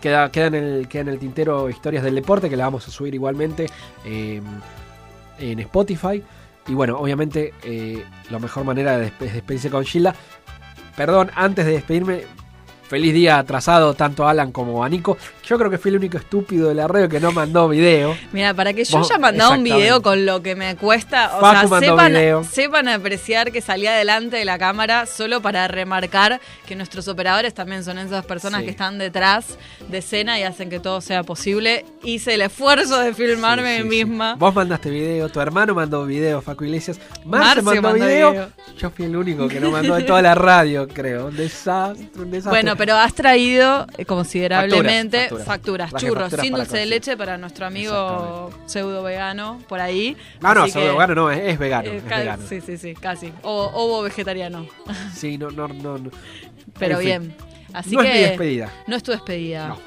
queda, queda, en el, queda en el tintero Historias del Deporte, que la vamos a subir igualmente eh, en Spotify. Y bueno, obviamente, eh, la mejor manera de despe- despedirse con Gilda. Perdón, antes de despedirme, feliz día atrasado tanto a Alan como a Nico. Yo creo que fui el único estúpido de la radio que no mandó video. Mira, para que yo haya mandado un video con lo que me cuesta, o Facu sea, sepan, video. sepan apreciar que salí adelante de la cámara solo para remarcar que nuestros operadores también son esas personas Sí. que están detrás de escena y hacen que todo sea posible. Hice el esfuerzo de filmarme Sí, sí, misma. Vos mandaste video, tu hermano mandó video, Facu Iglesias. Marce, Marce mandó, mandó video. video. Yo fui el único que no mandó de toda la radio, creo. Un desastre, un desastre. Bueno, pero has traído eh, considerablemente Facturas, facturas, facturas. Churros, facturas sin dulce de leche para nuestro amigo pseudo vegano por ahí. No, no, pseudo vegano no, es, es vegano. eh, es vegano. Sí, sí, sí, casi. O ovo vegetariano. Sí, no, no, no. no. Pero En fin. bien. Así no que es mi despedida. No es tu despedida. No.